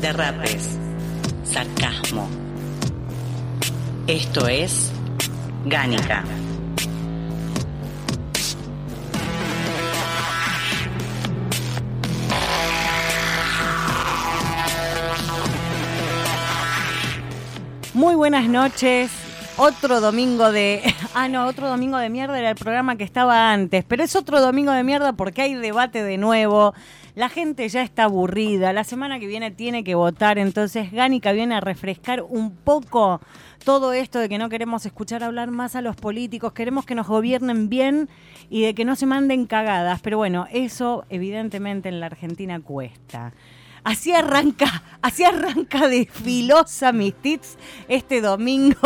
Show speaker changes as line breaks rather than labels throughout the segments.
derrapes, sarcasmo. Esto es Gánica.
Muy buenas noches. Otro domingo de. Ah, no, otro domingo de mierda era el programa que estaba antes. Pero es otro domingo de mierda porque hay debate de nuevo. La gente ya está aburrida. La semana que viene tiene que votar. Entonces, Gánica viene a refrescar un poco todo esto de que no queremos escuchar hablar más a los políticos. Queremos que nos gobiernen bien y de que no se manden cagadas. Pero bueno, eso evidentemente en la Argentina cuesta. Así arranca, así arranca de filosa mis tips este domingo.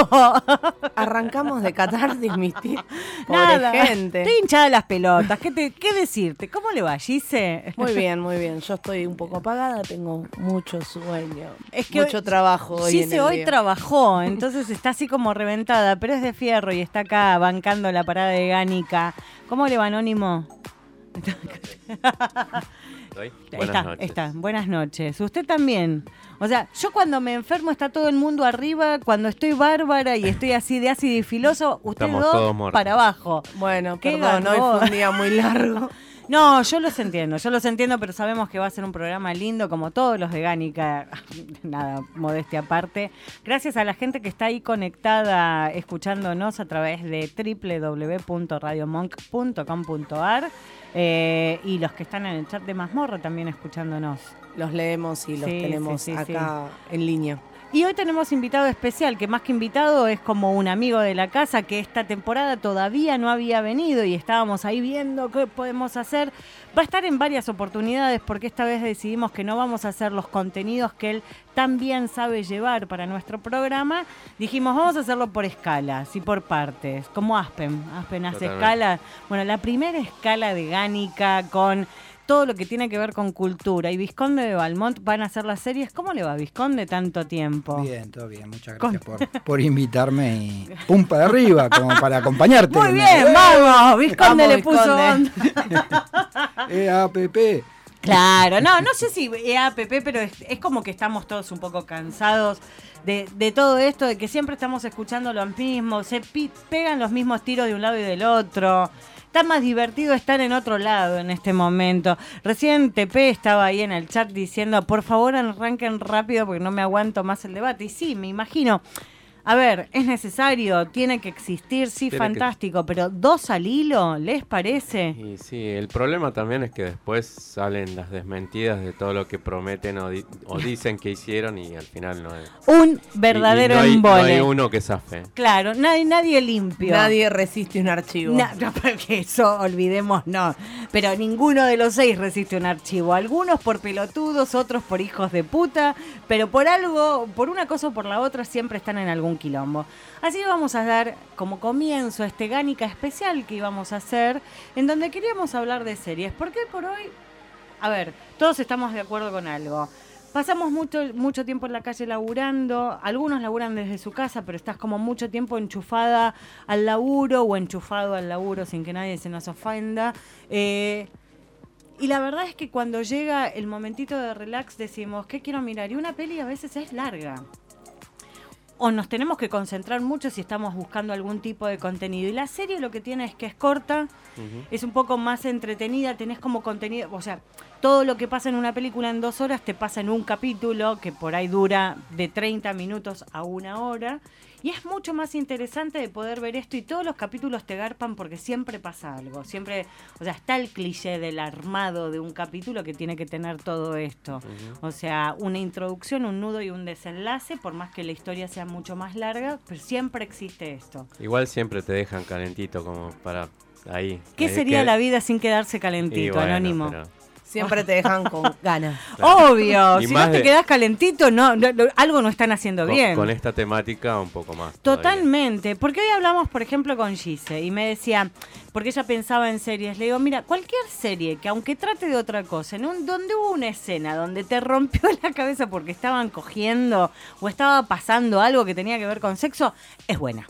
Arrancamos de catarsis, mis tips. Pobre
Nada,
gente.
Estoy hinchada de las pelotas. ¿Qué, te- qué decirte? ¿Cómo le va, Gise?
Muy bien, muy bien. Yo estoy un poco apagada, tengo mucho sueño.
Es que
mucho
hoy-
trabajo hoy. en
Gise
el
hoy
día.
trabajó, entonces está así como reventada, pero es de fierro y está acá bancando la parada de Gánica. ¿Cómo le va, Anónimo?
Buenas
está,
noches.
está. Buenas noches. Usted también. O sea, yo cuando me enfermo está todo el mundo arriba, cuando estoy bárbara y estoy así de ácido y filoso, usted
Estamos
dos
todos
para abajo.
Bueno,
Qué
perdón, hoy
garrón.
fue un día muy largo.
No, yo los entiendo, yo los entiendo, pero sabemos que va a ser un programa lindo como todos los de Gánica. Nada, modestia aparte. Gracias a la gente que está ahí conectada escuchándonos a través de www.radiomonk.com.ar eh, y los que están en el chat de Mazmorra también escuchándonos.
Los leemos y los
Sí,
tenemos
sí, sí,
acá en línea.
Y hoy tenemos invitado especial, que más que invitado es como un amigo de la casa que esta temporada todavía no había venido y estábamos ahí viendo qué podemos hacer. Va a estar en varias oportunidades porque esta vez decidimos que no vamos a hacer los contenidos que él tan bien sabe llevar para nuestro programa. Dijimos, vamos a hacerlo por escalas y por partes, como Aspen. Aspen hace
Totalmente.
escala. Bueno, la primera escala de Gánica con todo lo que tiene que ver con cultura. Y Visconde de Valmont van a hacer las series. ¿Cómo le va Visconde tanto tiempo?
Bien, todo bien. Muchas gracias por, por invitarme y pum para arriba, como para acompañarte.
Muy
¿no?
bien, vamos. Visconde
Vamos,
le puso
Visconde.
onda.
Eh, APP.
Claro, no, no sé si EAPP, pero es, es como que estamos todos un poco cansados de, de todo esto, de que siempre estamos escuchando lo mismo, se pi- pegan los mismos tiros de un lado y del otro. Está más divertido estar en otro lado en este momento. Recién TP estaba ahí en el chat diciendo, por favor arranquen rápido porque no me aguanto más el debate. Y sí, me imagino. A ver, es necesario, tiene que existir, sí,
Tiene que-
fantástico, pero dos al hilo, ¿les parece?
Y sí, el problema también es que después salen las desmentidas de todo lo que prometen o, di- o dicen que hicieron y al final no es.
Un
Y- y
verdadero
no hay, no
embole.
hay uno que zafe.
Claro, nadie, nadie limpio.
Nadie resiste un archivo.
Na- no, porque eso olvidemos, no. Pero ninguno de los seis resiste un archivo. Algunos por pelotudos, otros por hijos de puta, pero por algo, por una cosa o por la otra, siempre están en algún quilombo. Así que vamos a dar como comienzo este Gánica especial que íbamos a hacer, en donde queríamos hablar de series. Porque por hoy, a ver, todos estamos de acuerdo con algo. Pasamos mucho, mucho tiempo en la calle laburando, algunos laburan desde su casa, pero estás como mucho tiempo enchufada al laburo o enchufado al laburo sin que nadie se nos ofenda. Eh, y la verdad es que cuando llega el momentito de relax decimos, ¿qué quiero mirar? Y una peli a veces es larga. O nos tenemos que concentrar mucho si estamos buscando algún tipo de contenido. Y la serie lo que tiene es que es corta, es un poco más entretenida, tenés como contenido, o sea, todo lo que pasa en una película en dos horas te pasa en un capítulo que por ahí dura de 30 minutos a una hora. Y es mucho más interesante de poder ver esto y todos los capítulos te garpan porque siempre pasa algo. Siempre, o sea, está el cliché del armado de un capítulo que tiene que tener todo esto. O sea, una introducción, un nudo y un desenlace, por más que la historia sea mucho más larga, pero siempre existe esto.
Igual siempre te dejan calentito como para ahí.
¿Qué
Eh,
sería
que-
la vida sin quedarse calentito,
bueno,
anónimo?
pero
Siempre te dejan con ganas.
Obvio,
Y
si
más
no te
de-
quedás calentito, no, no, no, algo no están haciendo
Con,
bien.
con esta temática un poco más. todavía.
Totalmente, porque hoy hablamos, por ejemplo, con Gise y me decía, porque ella pensaba en series, le digo, mira, cualquier serie que aunque trate de otra cosa, en un, donde hubo una escena donde te rompió la cabeza porque estaban cogiendo o estaba pasando algo que tenía que ver con sexo, es buena.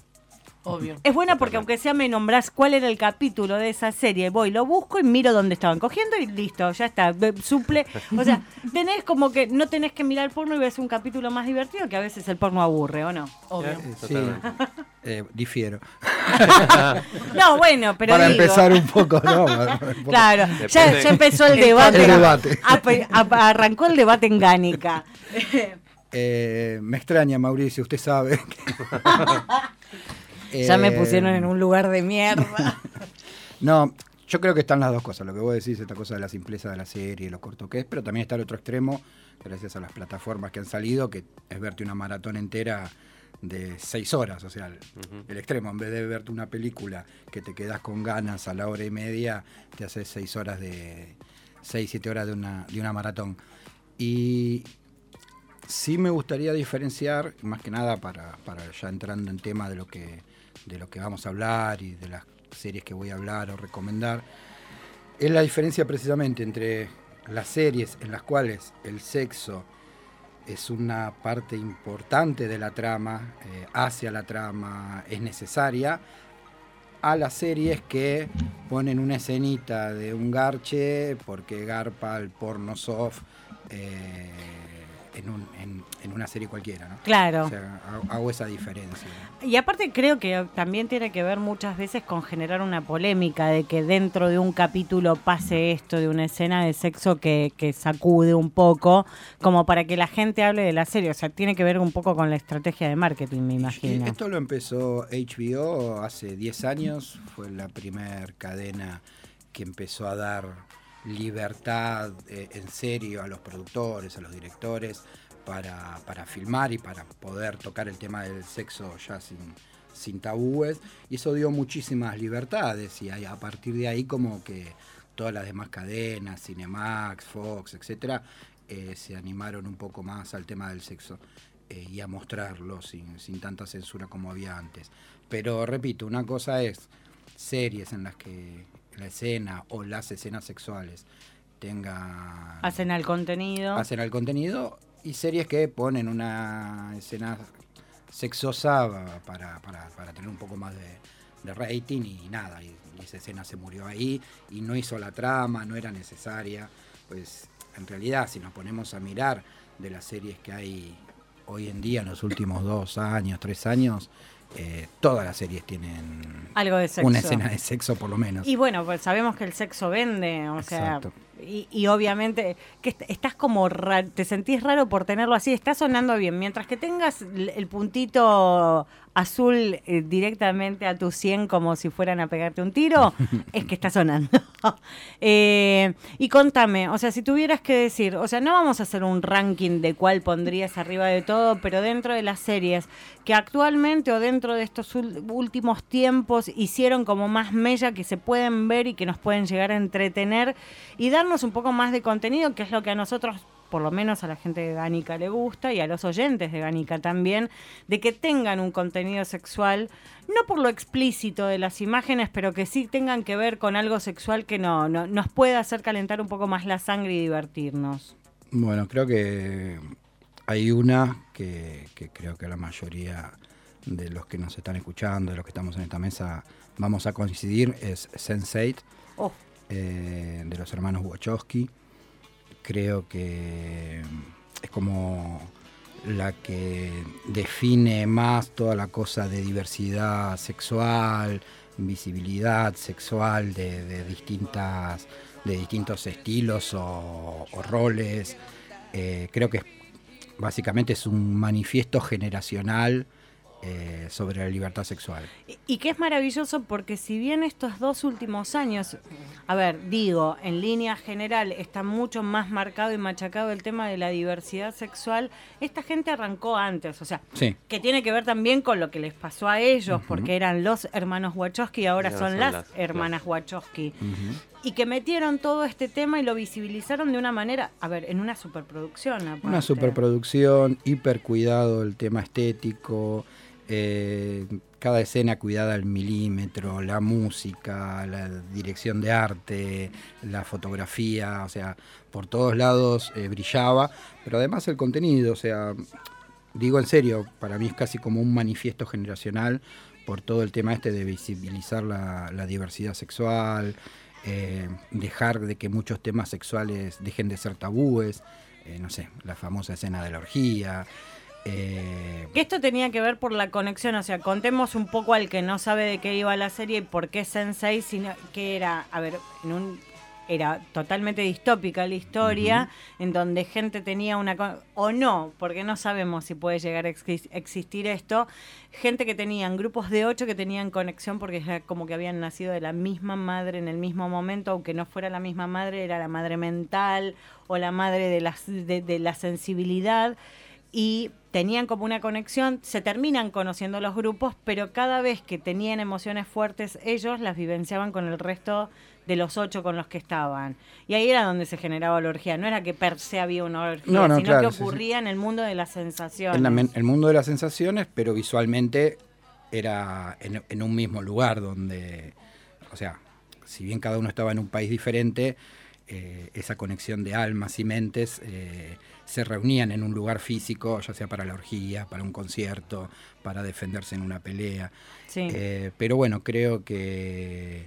Obvio.
Es buena porque aunque sea me nombrás cuál era el capítulo de esa serie, voy, lo busco y miro dónde estaban cogiendo y listo, ya está, suple. O sea, tenés como que no tenés que mirar porno y ves un capítulo más divertido que a veces el porno aburre, ¿o no?
Obvio.
Eh,
Sí, eh, difiero.
No, bueno, pero
Para
digo,
empezar un poco, ¿no? Un poco.
Claro, ya, ya empezó el debate.
El
arrancó el debate en Gánica.
Eh, me extraña, Mauricio, usted sabe.
Ya me
Eh,
pusieron en un lugar de mierda.
No, yo creo que están las dos cosas. Lo que vos decís, esta cosa de la simpleza de la serie, lo corto que es, pero también está el otro extremo, gracias a las plataformas que han salido, que es verte una maratón entera de seis horas. O sea, el, el extremo, en vez de verte una película que te quedas con ganas a la hora y media, te haces seis horas de. seis, siete horas de una, de una maratón. Y sí me gustaría diferenciar, más que nada para, para ya entrando en tema de lo que de lo que vamos a hablar y de las series que voy a hablar o recomendar, es la diferencia precisamente entre las series en las cuales el sexo es una parte importante de la trama, eh, hacia la trama, es necesaria, a las series que ponen una escenita de un garche porque garpa el porno soft eh, en, un- en- en una serie cualquiera, ¿no?
Claro.
O sea, ha- hago esa diferencia.
Y aparte creo que también tiene que ver muchas veces con generar una polémica de que dentro de un capítulo pase esto de una escena de sexo que, que sacude un poco, como para que la gente hable de la serie. O sea, tiene que ver un poco con la estrategia de marketing, me
Y
imagino.
esto lo empezó HBO hace 10 años, fue la primera cadena que empezó a dar libertad eh, en serio a los productores, a los directores, para, para filmar y para poder tocar el tema del sexo ya sin, sin tabúes. Y eso dio muchísimas libertades y a partir de ahí como que todas las demás cadenas, Cinemax, Fox, etcétera, eh, se animaron un poco más al tema del sexo eh, y a mostrarlo sin, sin tanta censura como había antes. Pero repito, una cosa es series en las que la escena o las escenas sexuales tengan
Hacen al contenido.
hacen al contenido y series que ponen una escena sexosa para, para- para tener un poco más de, de rating y nada, y, y esa escena se murió ahí y no hizo la trama, no era necesaria. Pues en realidad si nos ponemos a mirar de las series que hay hoy en día, en los últimos dos años, tres años, eh, todas las series tienen
Algo de sexo.
una escena de sexo por lo menos.
Y bueno, pues sabemos que el sexo vende, o sea,
Exacto.
Y, y obviamente que est- estás como, ra- te sentís raro por tenerlo así, está sonando bien, mientras que tengas el puntito azul eh, directamente a tu 100 como si fueran a pegarte un tiro, es que está sonando. Eh, y contame, o sea, si tuvieras que decir, o sea, no vamos a hacer un ranking de cuál pondrías arriba de todo, pero dentro de las series que actualmente o dentro de estos últimos tiempos hicieron como más mella que se pueden ver y que nos pueden llegar a entretener y darnos un poco más de contenido, que es lo que a nosotros por lo menos a la gente de Gánica le gusta y a los oyentes de Gánica también, de que tengan un contenido sexual, no por lo explícito de las imágenes, pero que sí tengan que ver con algo sexual que no, no- nos pueda hacer calentar un poco más la sangre y divertirnos.
Bueno, creo que hay una que, que creo que la mayoría de los que nos están escuchando, de los que estamos en esta mesa, vamos a coincidir, es Sense8,
Oh,
eh, de los hermanos Wachowski. Creo que es como la que define más toda la cosa de diversidad sexual, visibilidad sexual de, de distintas de distintos estilos o, roles. Eh, creo que es- básicamente es un manifiesto generacional eh, sobre la libertad sexual.
Y- Y que es maravilloso porque si bien estos dos últimos años, a ver, digo, en línea general está mucho más marcado y machacado el tema de la diversidad sexual, esta gente arrancó antes, o sea,
Sí.
que tiene que ver también con lo que les pasó a ellos, porque eran los hermanos Wachowski y ahora
Y ahora
son,
son
las,
las-
hermanas Wachowski. y que metieron todo este tema y lo visibilizaron de una manera, a ver, en una superproducción. aparte.
Una superproducción, hiper cuidado el tema estético, eh, cada escena cuidada al milímetro, la música, la dirección de arte, la fotografía, o sea, por todos lados eh, brillaba, pero además el contenido, o sea, digo en serio, para mí es casi como un manifiesto generacional por todo el tema este de visibilizar la, diversidad sexual, eh, dejar de que muchos temas sexuales dejen de ser tabúes, no sé, la famosa escena de la orgía. Eh,
Que esto tenía que ver por la conexión, o sea, contemos un poco al que no sabe de qué iba la serie y por qué Sensei, sino que era, a ver, en un era totalmente distópica la historia, en donde gente tenía una o no, porque no sabemos si puede llegar a exis- existir esto, gente que tenían grupos de ocho que tenían conexión porque era como que habían nacido de la misma madre en el mismo momento, aunque no fuera la misma madre, era la madre mental o la madre de, de, de la sensibilidad y tenían como una conexión, se terminan conociendo los grupos, pero cada vez que tenían emociones fuertes ellos las vivenciaban con el resto de los ocho con los que estaban. Y ahí era donde se generaba la orgía, no era que per se había una orgía,
No, no,
sino
claro,
que
sí, sí.
ocurría en el mundo de las sensaciones.
en la el mundo de las sensaciones, pero visualmente era en, en un mismo lugar donde, o sea, si bien cada uno estaba en un país diferente, eh, esa conexión de almas y mentes eh, se reunían en un lugar físico, ya sea para la orgía, para un concierto, para defenderse en una pelea.
Sí.
Eh, pero bueno, creo que,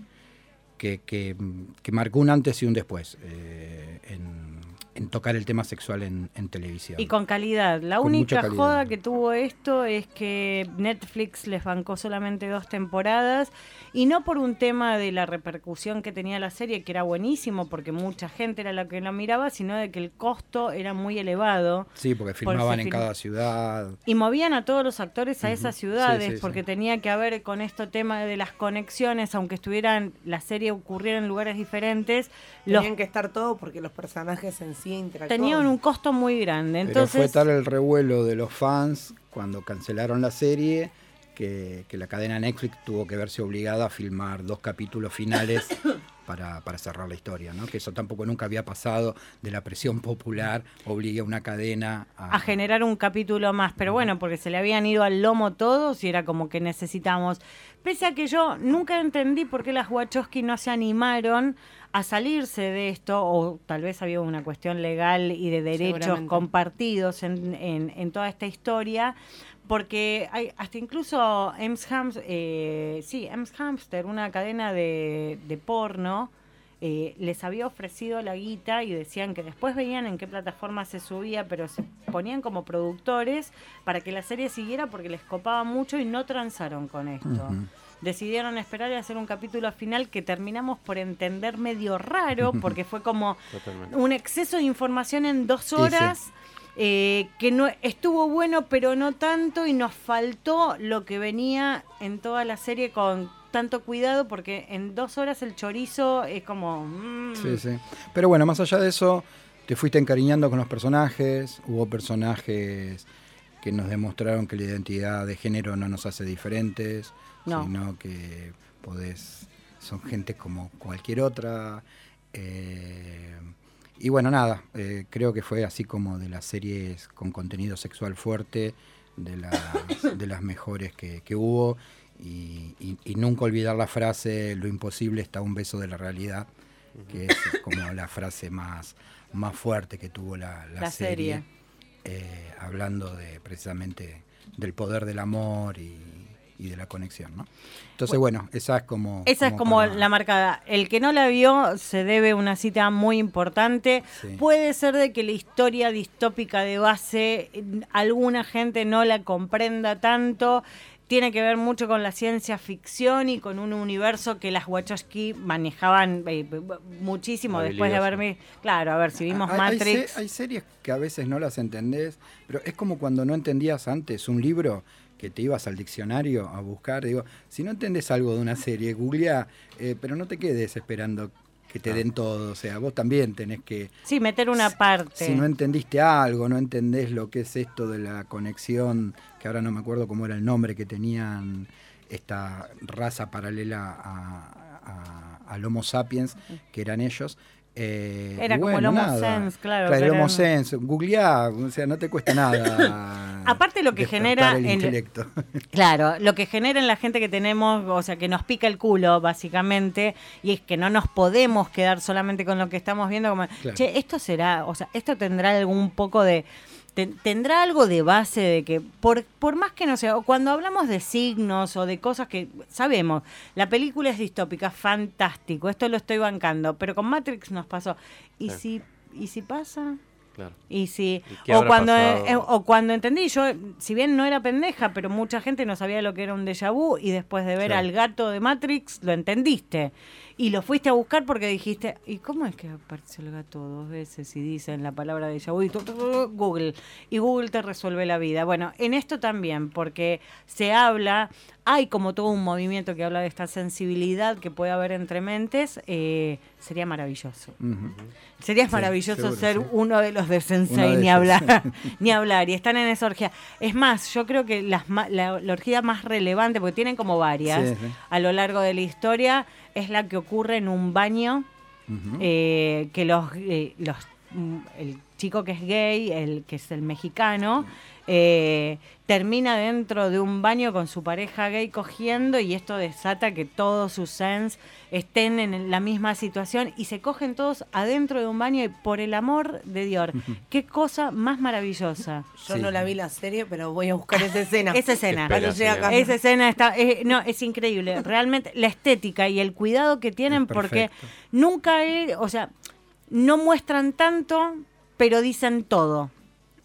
que, que- que marcó un antes y un después eh, en, en tocar el tema sexual en, en televisión.
Y con calidad. La
Con
única
calidad.
joda que tuvo esto es que Netflix les bancó solamente dos temporadas y no por un tema de la repercusión que tenía la serie, que era buenísimo porque mucha gente era la que la miraba, sino de que el costo era muy elevado.
Sí, porque
Por
filmaban
si
en
film-
cada ciudad.
Y movían a todos los actores a esas ciudades
Sí, sí, sí.
porque tenía que haber con esto tema de las conexiones, aunque estuvieran, la serie ocurriera en lugares diferentes, los
Tenían que estar todos porque los personajes en sí interactuaban.
tenían un costo muy grande.
Pero
Entonces,
fue tal el revuelo de los fans cuando cancelaron la serie que, que la cadena Netflix tuvo que verse obligada a filmar dos capítulos finales para, para cerrar la historia, ¿no? Que eso tampoco nunca había pasado de la presión popular, obligue a una cadena a,
a generar un capítulo más, pero bueno, porque se le habían ido al lomo todos y era como que necesitamos. Pese a que yo nunca entendí por qué las Wachowski no se animaron a salirse de esto, o tal vez había una cuestión legal y de derechos compartidos en, en- en toda esta historia, porque hay hasta incluso Ems Hams, eh, sí, Ems Hamster, una cadena de, de porno, eh, les había ofrecido la guita y decían que después veían en qué plataforma se subía, pero se ponían como productores para que la serie siguiera porque les copaba mucho y no transaron con esto. Decidieron esperar y hacer un capítulo final que terminamos por entender medio raro porque fue como
Totalmente.
un exceso de información en dos
sí.
horas. eh, que no estuvo bueno pero no tanto y nos faltó lo que venía en toda la serie con tanto cuidado porque en dos horas el chorizo es como mm,
Sí, sí. Pero bueno, más allá de eso, te fuiste encariñando con los personajes, hubo personajes que nos demostraron que la identidad de género no nos hace diferentes,
No.
sino que podés, son gente como cualquier otra. eh, y bueno, nada, eh, creo que fue así como de las series con contenido sexual fuerte, de las, de las mejores que, que hubo. Y, y- y nunca olvidar la frase, lo imposible está a un beso de la realidad, que es como la frase más, más fuerte que tuvo la, la
La
serie,
serie.
eh, hablando de precisamente del poder del amor y, y de la conexión. ¿no? Entonces, bueno, esa es como...
Esa es como
para-
la marcada. El que no la vio se debe una cita muy importante.
Sí.
Puede ser de que la historia distópica de base alguna gente no la comprenda tanto. Tiene que ver mucho con la ciencia ficción y con un universo que las Wachowski manejaban eh, muchísimo después de haberme... Claro, a ver, si vimos
Hay- hay se-
Matrix...
Hay, series que a veces no las entendés, pero es como cuando no entendías antes un libro que te ibas al diccionario a buscar. Digo, si no entendés algo de una serie, googlea, eh, pero no te quedes esperando que te den todo. O sea, vos también tenés que...
Sí, meter una parte.
Si no entendiste algo, no entendés lo que es esto de la conexión, que ahora no me acuerdo cómo era el nombre que tenían esta raza paralela a, a- al Homo sapiens, que eran ellos. Eh,
Era como el Homo
nada.
Sens, claro,
Claro, el Homo
eran-
Sens, googleá, o sea, no te cuesta nada.
Aparte lo que genera
el
en-
intelecto.
Claro, lo que genera en la gente que tenemos, o sea, que nos pica el culo, básicamente, y es que no nos podemos quedar solamente con lo que estamos viendo, como,
Claro.
che, esto será, o sea, esto tendrá algún poco de, tendrá algo de base de que, por, por más que no sea, o cuando hablamos de signos o de cosas que sabemos, la película es distópica, fantástico, esto lo estoy bancando, pero con Matrix nos pasó. ¿Y si, y si pasa?
Claro.
Y si,
¿Y qué
o cuando,
pasado?
eh, o cuando entendí, yo, si bien no era pendeja, pero mucha gente no sabía lo que era un déjà vu y después de ver
Sí.
al gato de Matrix lo entendiste. Y lo fuiste a buscar porque dijiste, ¿y cómo es que apareció el gato dos veces y dicen la palabra déjà vu? Y tu, tu, tu, Google. Y Google te resuelve la vida. Bueno, en esto también, porque se habla, hay como todo un movimiento que habla de esta sensibilidad que puede haber entre mentes, eh, sería maravilloso. Sería
Sí,
maravilloso
seguro,
ser
sí.
uno de los de Sensei,
de
ni hablar, ni hablar, y están en esa orgía. Es más, yo creo que las la, la orgía más relevante, porque tienen como varias
sí.
a lo largo de la historia, es la que ocurre en un baño, eh, que los, eh, los mm, el chico que es gay, el que es el mexicano, eh, termina dentro de un baño con su pareja gay cogiendo y esto desata que todos sus sens estén en la misma situación y se cogen todos adentro de un baño y por el amor de Dios, qué cosa más maravillosa.
Yo
Sí.
no la vi la serie, pero voy a buscar esa escena.
Esa escena.
Espera,
Cuando llega
señora.
acá.
Esa escena está, eh, no, es increíble. Realmente la estética y el cuidado que tienen porque nunca, he- o sea, no muestran tanto, pero dicen todo.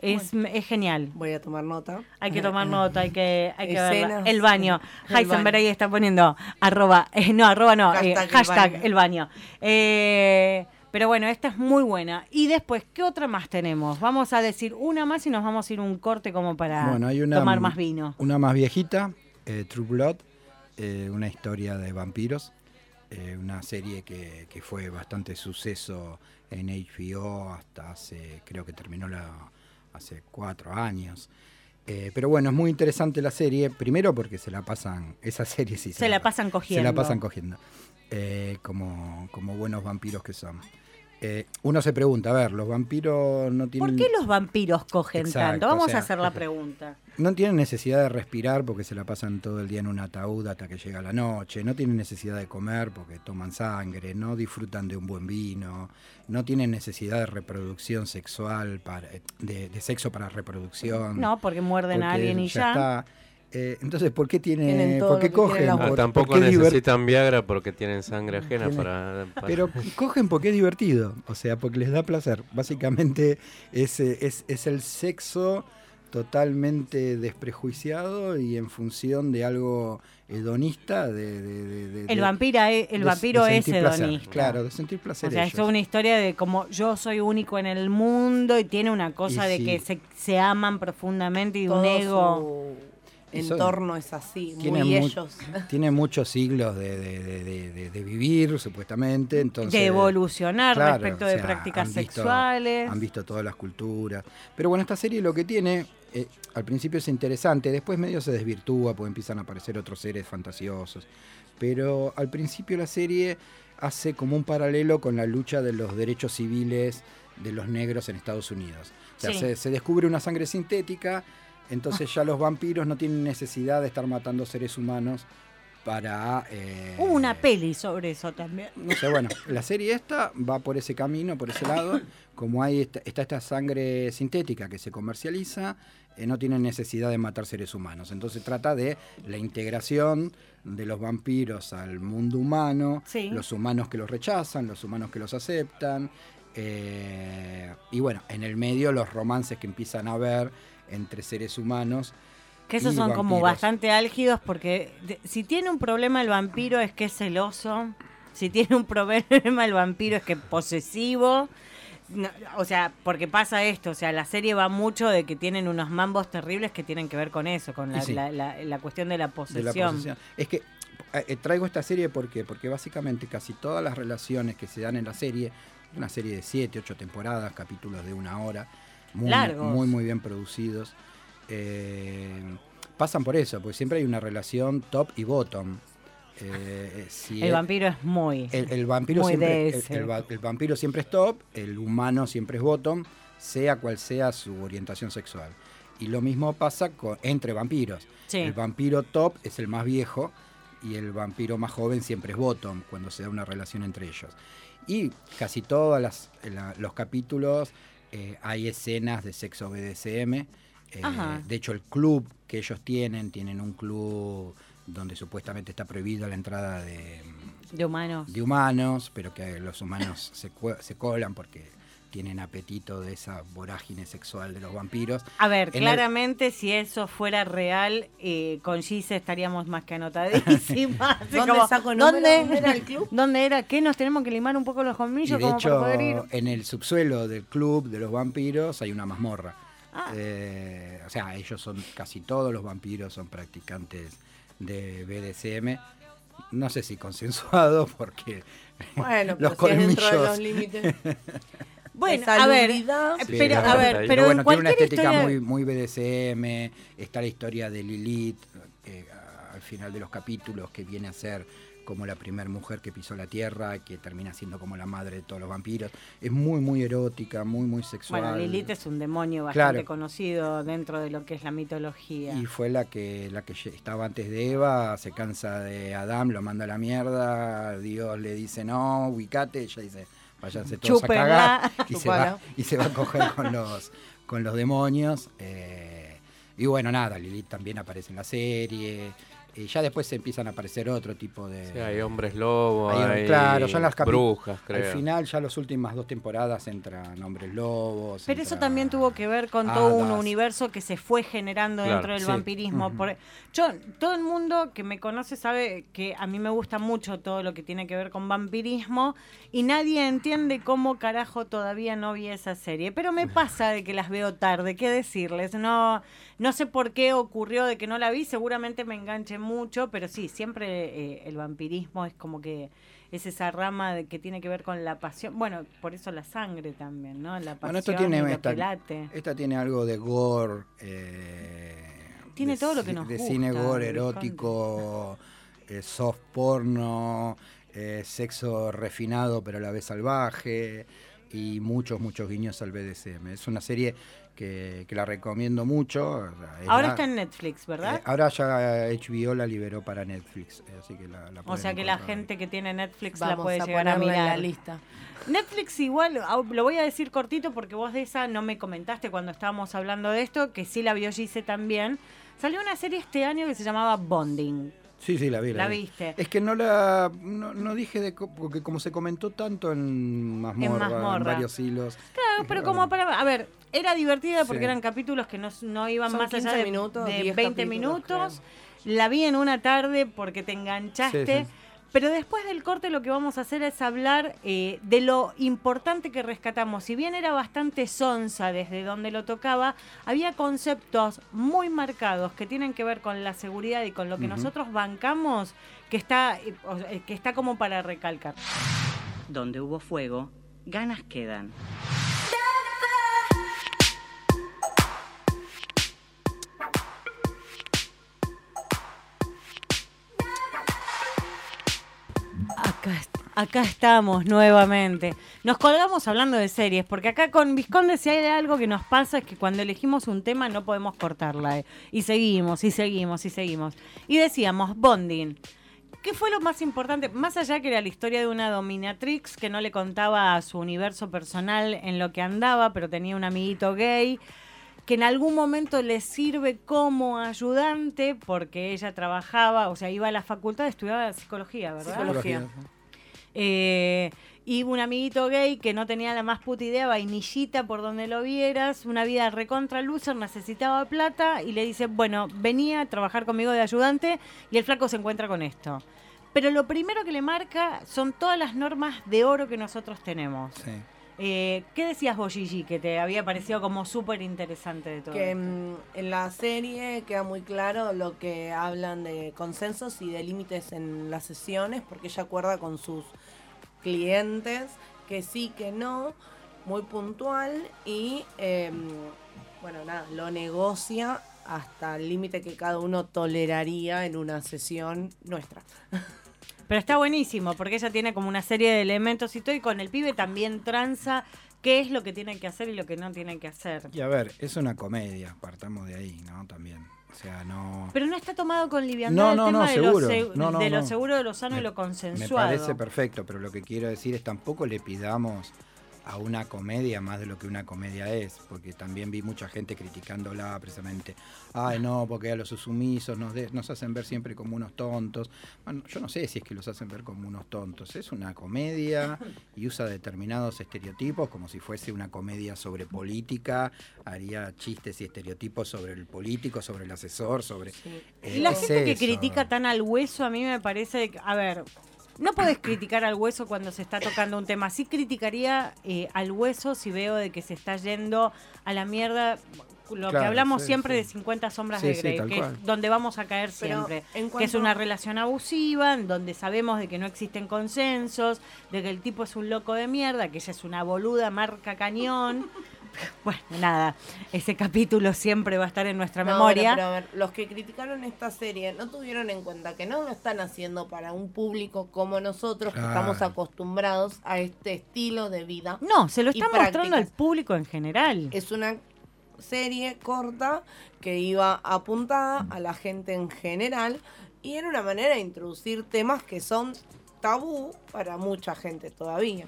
Es, es genial.
Voy a tomar nota.
Hay que tomar nota, hay que, hay que verla. El baño.
el
Heisenberg
baño.
ahí está poniendo arroba, eh, no, arroba no, eh,
Hashtag el
hashtag
baño.
el baño. Eh, pero bueno, esta es muy buena. Y después, ¿qué otra más tenemos? Vamos a decir una más y nos vamos a ir un corte como para
Bueno, hay una,
tomar más vino.
Una más viejita, eh, True Blood, eh, una historia de vampiros, eh, una serie que, que fue bastante suceso en HBO hasta hace, creo que terminó la, hace cuatro años. Eh, pero bueno, es muy interesante la serie, primero porque se la pasan, esa serie sí
Se la pasan cogiendo.
Se la pasan cogiendo, eh, como, como buenos vampiros que son. Eh, uno se pregunta, a ver, los vampiros no tienen...
¿Por qué los vampiros cogen
Exacto,
tanto? Vamos
o sea,
a hacer la pregunta.
No tienen necesidad de respirar porque se la pasan todo el día en un ataúd hasta que llega la noche. No tienen necesidad de comer porque toman sangre. No disfrutan de un buen vino. No tienen necesidad de reproducción sexual, para, de, de sexo para reproducción.
No, porque muerden a alguien y ya.
está. Eh, entonces, ¿por qué, tiene,
Tienen
¿por qué cogen?
Ah, tampoco necesitan Viagra porque tienen sangre ajena para, para-
Pero cogen porque es divertido, o sea, porque les da placer. Básicamente es, es, es el sexo totalmente desprejuiciado y en función de algo hedonista. De, de- de- de-
El, vampira e- el
de-
vampiro
de
es
placer,
hedonista.
Claro, de sentir placer.
O sea, es una historia de como yo soy único en el mundo y tiene una cosa
Y
de
sí.
que se, se aman profundamente y un ego.
su entorno es así,
Tiene
muy
mu-
ellos.
Tiene muchos siglos de, de- de- vivir, supuestamente. Entonces,
de evolucionar
Claro,
respecto
o
de
sea,
prácticas
han visto-
sexuales.
Han visto todas las culturas. Pero bueno, esta serie lo que tiene, eh, al principio es interesante, después medio se desvirtúa, porque empiezan a aparecer otros seres fantasiosos. Pero al principio la serie hace como un paralelo con la lucha de los derechos civiles de los negros en Estados Unidos. O sea,
Sí.
se, se descubre una sangre sintética, entonces ya los vampiros no tienen necesidad de estar matando seres humanos para... eh,
Hubo una peli sobre eso también.
no sé, bueno, la serie esta va por ese camino, por ese lado. Como hay esta, está esta sangre sintética que se comercializa, eh, no tienen necesidad de matar seres humanos. Entonces trata de la integración de los vampiros al mundo humano,
Sí.
los humanos que los rechazan, los humanos que los aceptan. eh, y bueno, en el medio los romances que empiezan a haber entre seres humanos.
Que esos son como bastante álgidos porque de- si tiene un problema el vampiro es que es celoso. Si tiene un problema el vampiro es que es posesivo. No, o sea, porque pasa esto, o sea, la serie va mucho de que tienen unos mambos terribles que tienen que ver con eso, con la,
Y sí.
la- la- la cuestión de la
de
posesión.
la posesión. Es que eh, traigo esta serie porque, porque básicamente casi todas las relaciones que se dan en la serie, una serie de siete, ocho temporadas, capítulos de una hora, muy,
Largos.
muy, muy bien producidos, eh, pasan por eso, porque siempre hay una relación top y bottom. Eh, si
El
es-
vampiro es muy.
el, el vampiro
Muy
siempre, el,
DS.
el va- el vampiro siempre es top, el humano siempre es bottom, sea cual sea su orientación sexual. Y lo mismo pasa con, entre vampiros.
Sí.
El vampiro top es el más viejo y el vampiro más joven siempre es bottom cuando se da una relación entre ellos. Y casi todos los capítulos eh, hay escenas de sexo BDSM. eh, de hecho, el club que ellos tienen, tienen un club donde supuestamente está prohibida la entrada de,
De humanos.
de humanos, pero que los humanos se, se colan porque tienen apetito de esa vorágine sexual de los vampiros.
A ver,
En el-
claramente si eso fuera real, eh, con Gise estaríamos más que anotadísimas.
¿Dónde
como,
saco número?
¿dónde,
¿Dónde era el club?
¿Dónde era? ¿Qué? ¿Nos tenemos que limar un poco los colmillos
de
como
hecho,
para poder ir?
en el subsuelo del club de los vampiros hay una mazmorra.
Ah.
Eh, o sea, ellos son, casi todos los vampiros son practicantes de BDSM. No sé si consensuado, porque
Bueno,
los
pero si es dentro de
colmillos.
los límites.
Bueno, a ver, eh,
Sí,
pero,
la
a
verdad.
ver,
Pero
pero
bueno,
en
tiene una estética
historia...
muy, muy BDSM. Está la historia de Lilith eh, al final de los capítulos, que viene a ser como la primera mujer que pisó la tierra, que termina siendo como la madre de todos los vampiros. Es muy, muy erótica, muy, muy sexual.
Bueno, Lilith es un demonio bastante
Claro.
conocido dentro de lo que es la mitología.
Y fue la que, la que estaba antes de Eva, se cansa de Adán, lo manda a la mierda, Dios le dice no, ubicate, ella dice, váyanse todos a cagar, y se, va, y se va a coger con los, con los demonios. eh, y bueno, nada, Lilith también aparece en la serie, y ya después se empiezan a aparecer otro tipo de...
Sí, hay hombres lobos,
Hay-
hay,
claro, ya en las
brujas,
Al
creo.
final, ya las últimas dos temporadas entran hombres lobos.
Pero eso también tuvo que ver con todo un universo que se fue generando
Claro,
dentro del
sí.
vampirismo. Por- Yo, todo el mundo que me conoce sabe que a mí me gusta mucho todo lo que tiene que ver con vampirismo y nadie entiende cómo carajo todavía no vi esa serie. Pero me pasa de que las veo tarde, ¿qué decirles? No, no sé por qué ocurrió de que no la vi, seguramente me enganche mucho, pero sí, siempre eh, el vampirismo es como que es esa rama de que tiene que ver con la pasión. Bueno, por eso la sangre también, ¿no? La pasión
Bueno, esto tiene
y
esta,
que late.
esta tiene algo de gore. eh,
Tiene
de
todo lo que nos
De
gusta,
cine gore, erótico, eh, soft porno, eh, sexo refinado pero a la vez salvaje y muchos, muchos guiños al BDSM. Es una serie que, que la recomiendo mucho. es
Ahora
la-
está en Netflix, ¿verdad?
eh, ahora ya HBO la liberó para Netflix, eh, así que la, la
o sea que la
ahí.
gente que tiene Netflix la puede
a
llegar a
ponerlo en la
mirar.
lista.
Netflix igual, lo voy a decir cortito porque vos de esa no me comentaste cuando estábamos hablando de esto, que sí la vio Gise también. Salió una serie este año que se llamaba Bonding.
Sí, sí, la vi.
La
vi.
viste.
Es que no la no, no dije de co- porque como se comentó tanto en Mazmorra, en,
Mazmorra.
varios hilos.
Claro, pero como para... A ver, era divertida porque
Sí.
eran capítulos que no, no iban
Son
más allá
15
de,
minutos,
de
10
20
capítulos,
minutos. La vi en una tarde porque te enganchaste.
Sí, sí.
Pero después del corte lo que vamos a hacer es hablar eh, de lo importante que rescatamos. Si bien era bastante sonsa desde donde lo tocaba, había conceptos muy marcados que tienen que ver con la seguridad y con lo que nosotros bancamos que está, que está como para recalcar.
Donde hubo fuego, ganas quedan.
Acá, est- acá estamos nuevamente. Nos colgamos hablando de series, porque acá con Visconde si hay algo que nos pasa es que cuando elegimos un tema no podemos cortarla. eh. Y seguimos, y seguimos, y seguimos. Y decíamos, Bonding. ¿Qué fue lo más importante? Más allá que era la historia de una dominatrix que no le contaba a su universo personal en lo que andaba, pero tenía un amiguito gay que en algún momento le sirve como ayudante porque ella trabajaba, o sea, iba a la facultad, estudiaba psicología, ¿verdad?
Psicología.
Eh, y un amiguito gay que no tenía la más puta idea, vainillita por donde lo vieras, una vida recontra loser, necesitaba plata y le dice, bueno, venía a trabajar conmigo de ayudante y el flaco se encuentra con esto. Pero lo primero que le marca son todas las normas de oro que nosotros tenemos.
Sí.
Eh, ¿Qué decías vos, Gigi, que te había parecido como súper interesante de todo?
Que
esto?
mm, en la serie queda muy claro lo que hablan de consensos y de límites en las sesiones, porque ella acuerda con sus clientes que sí, que no, muy puntual y em, bueno, nada, lo negocia hasta el límite que cada uno toleraría en una sesión nuestra.
Pero está buenísimo, porque ella tiene como una serie de elementos y todo, y con el pibe también tranza qué es lo que tiene que hacer y lo que no tiene que hacer.
Y a ver, es una comedia, partamos de ahí, ¿no? También. O sea, no.
Pero no está tomado con liviandad
No,
el tema
no,
de,
seguro.
lo,
No, no,
de lo seguro, de lo sano y
Me-
lo
Me
consensuado.
parece perfecto, pero lo que quiero decir es tampoco le pidamos a una comedia más de lo que una comedia es, porque también vi mucha gente criticándola precisamente. Ay, no, porque a los sumisos nos, de- nos hacen ver siempre como unos tontos. Bueno, yo no sé si es que los hacen ver como unos tontos. Es una comedia y usa determinados estereotipos como si fuese una comedia sobre política. Haría chistes y estereotipos sobre el político, sobre el asesor, sobre...
Y la gente que
es
critica tan al hueso, a mí me parece, a ver, no podés criticar al hueso cuando se está tocando un tema. Sí criticaría eh, al hueso si veo de que se está yendo a la mierda. Lo que hablamos
sí,
siempre
sí.
de 50 sombras
Sí,
de Grey, que
cual.
es donde vamos a caer
Pero,
siempre.
en
Que es una relación abusiva, en donde sabemos de que no existen consensos, de que el tipo es un loco de mierda, que ella es una boluda marca cañón. Bueno, nada, ese capítulo siempre va a estar en nuestra
No,
memoria.
bueno, pero a ver, los que criticaron esta serie no tuvieron en cuenta que no lo están haciendo para un público como nosotros, que estamos acostumbrados a este estilo de vida.
No, se lo están mostrando al público en general.
Es una serie corta que iba apuntada a la gente en general y era una manera de introducir temas que son tabú para mucha gente todavía.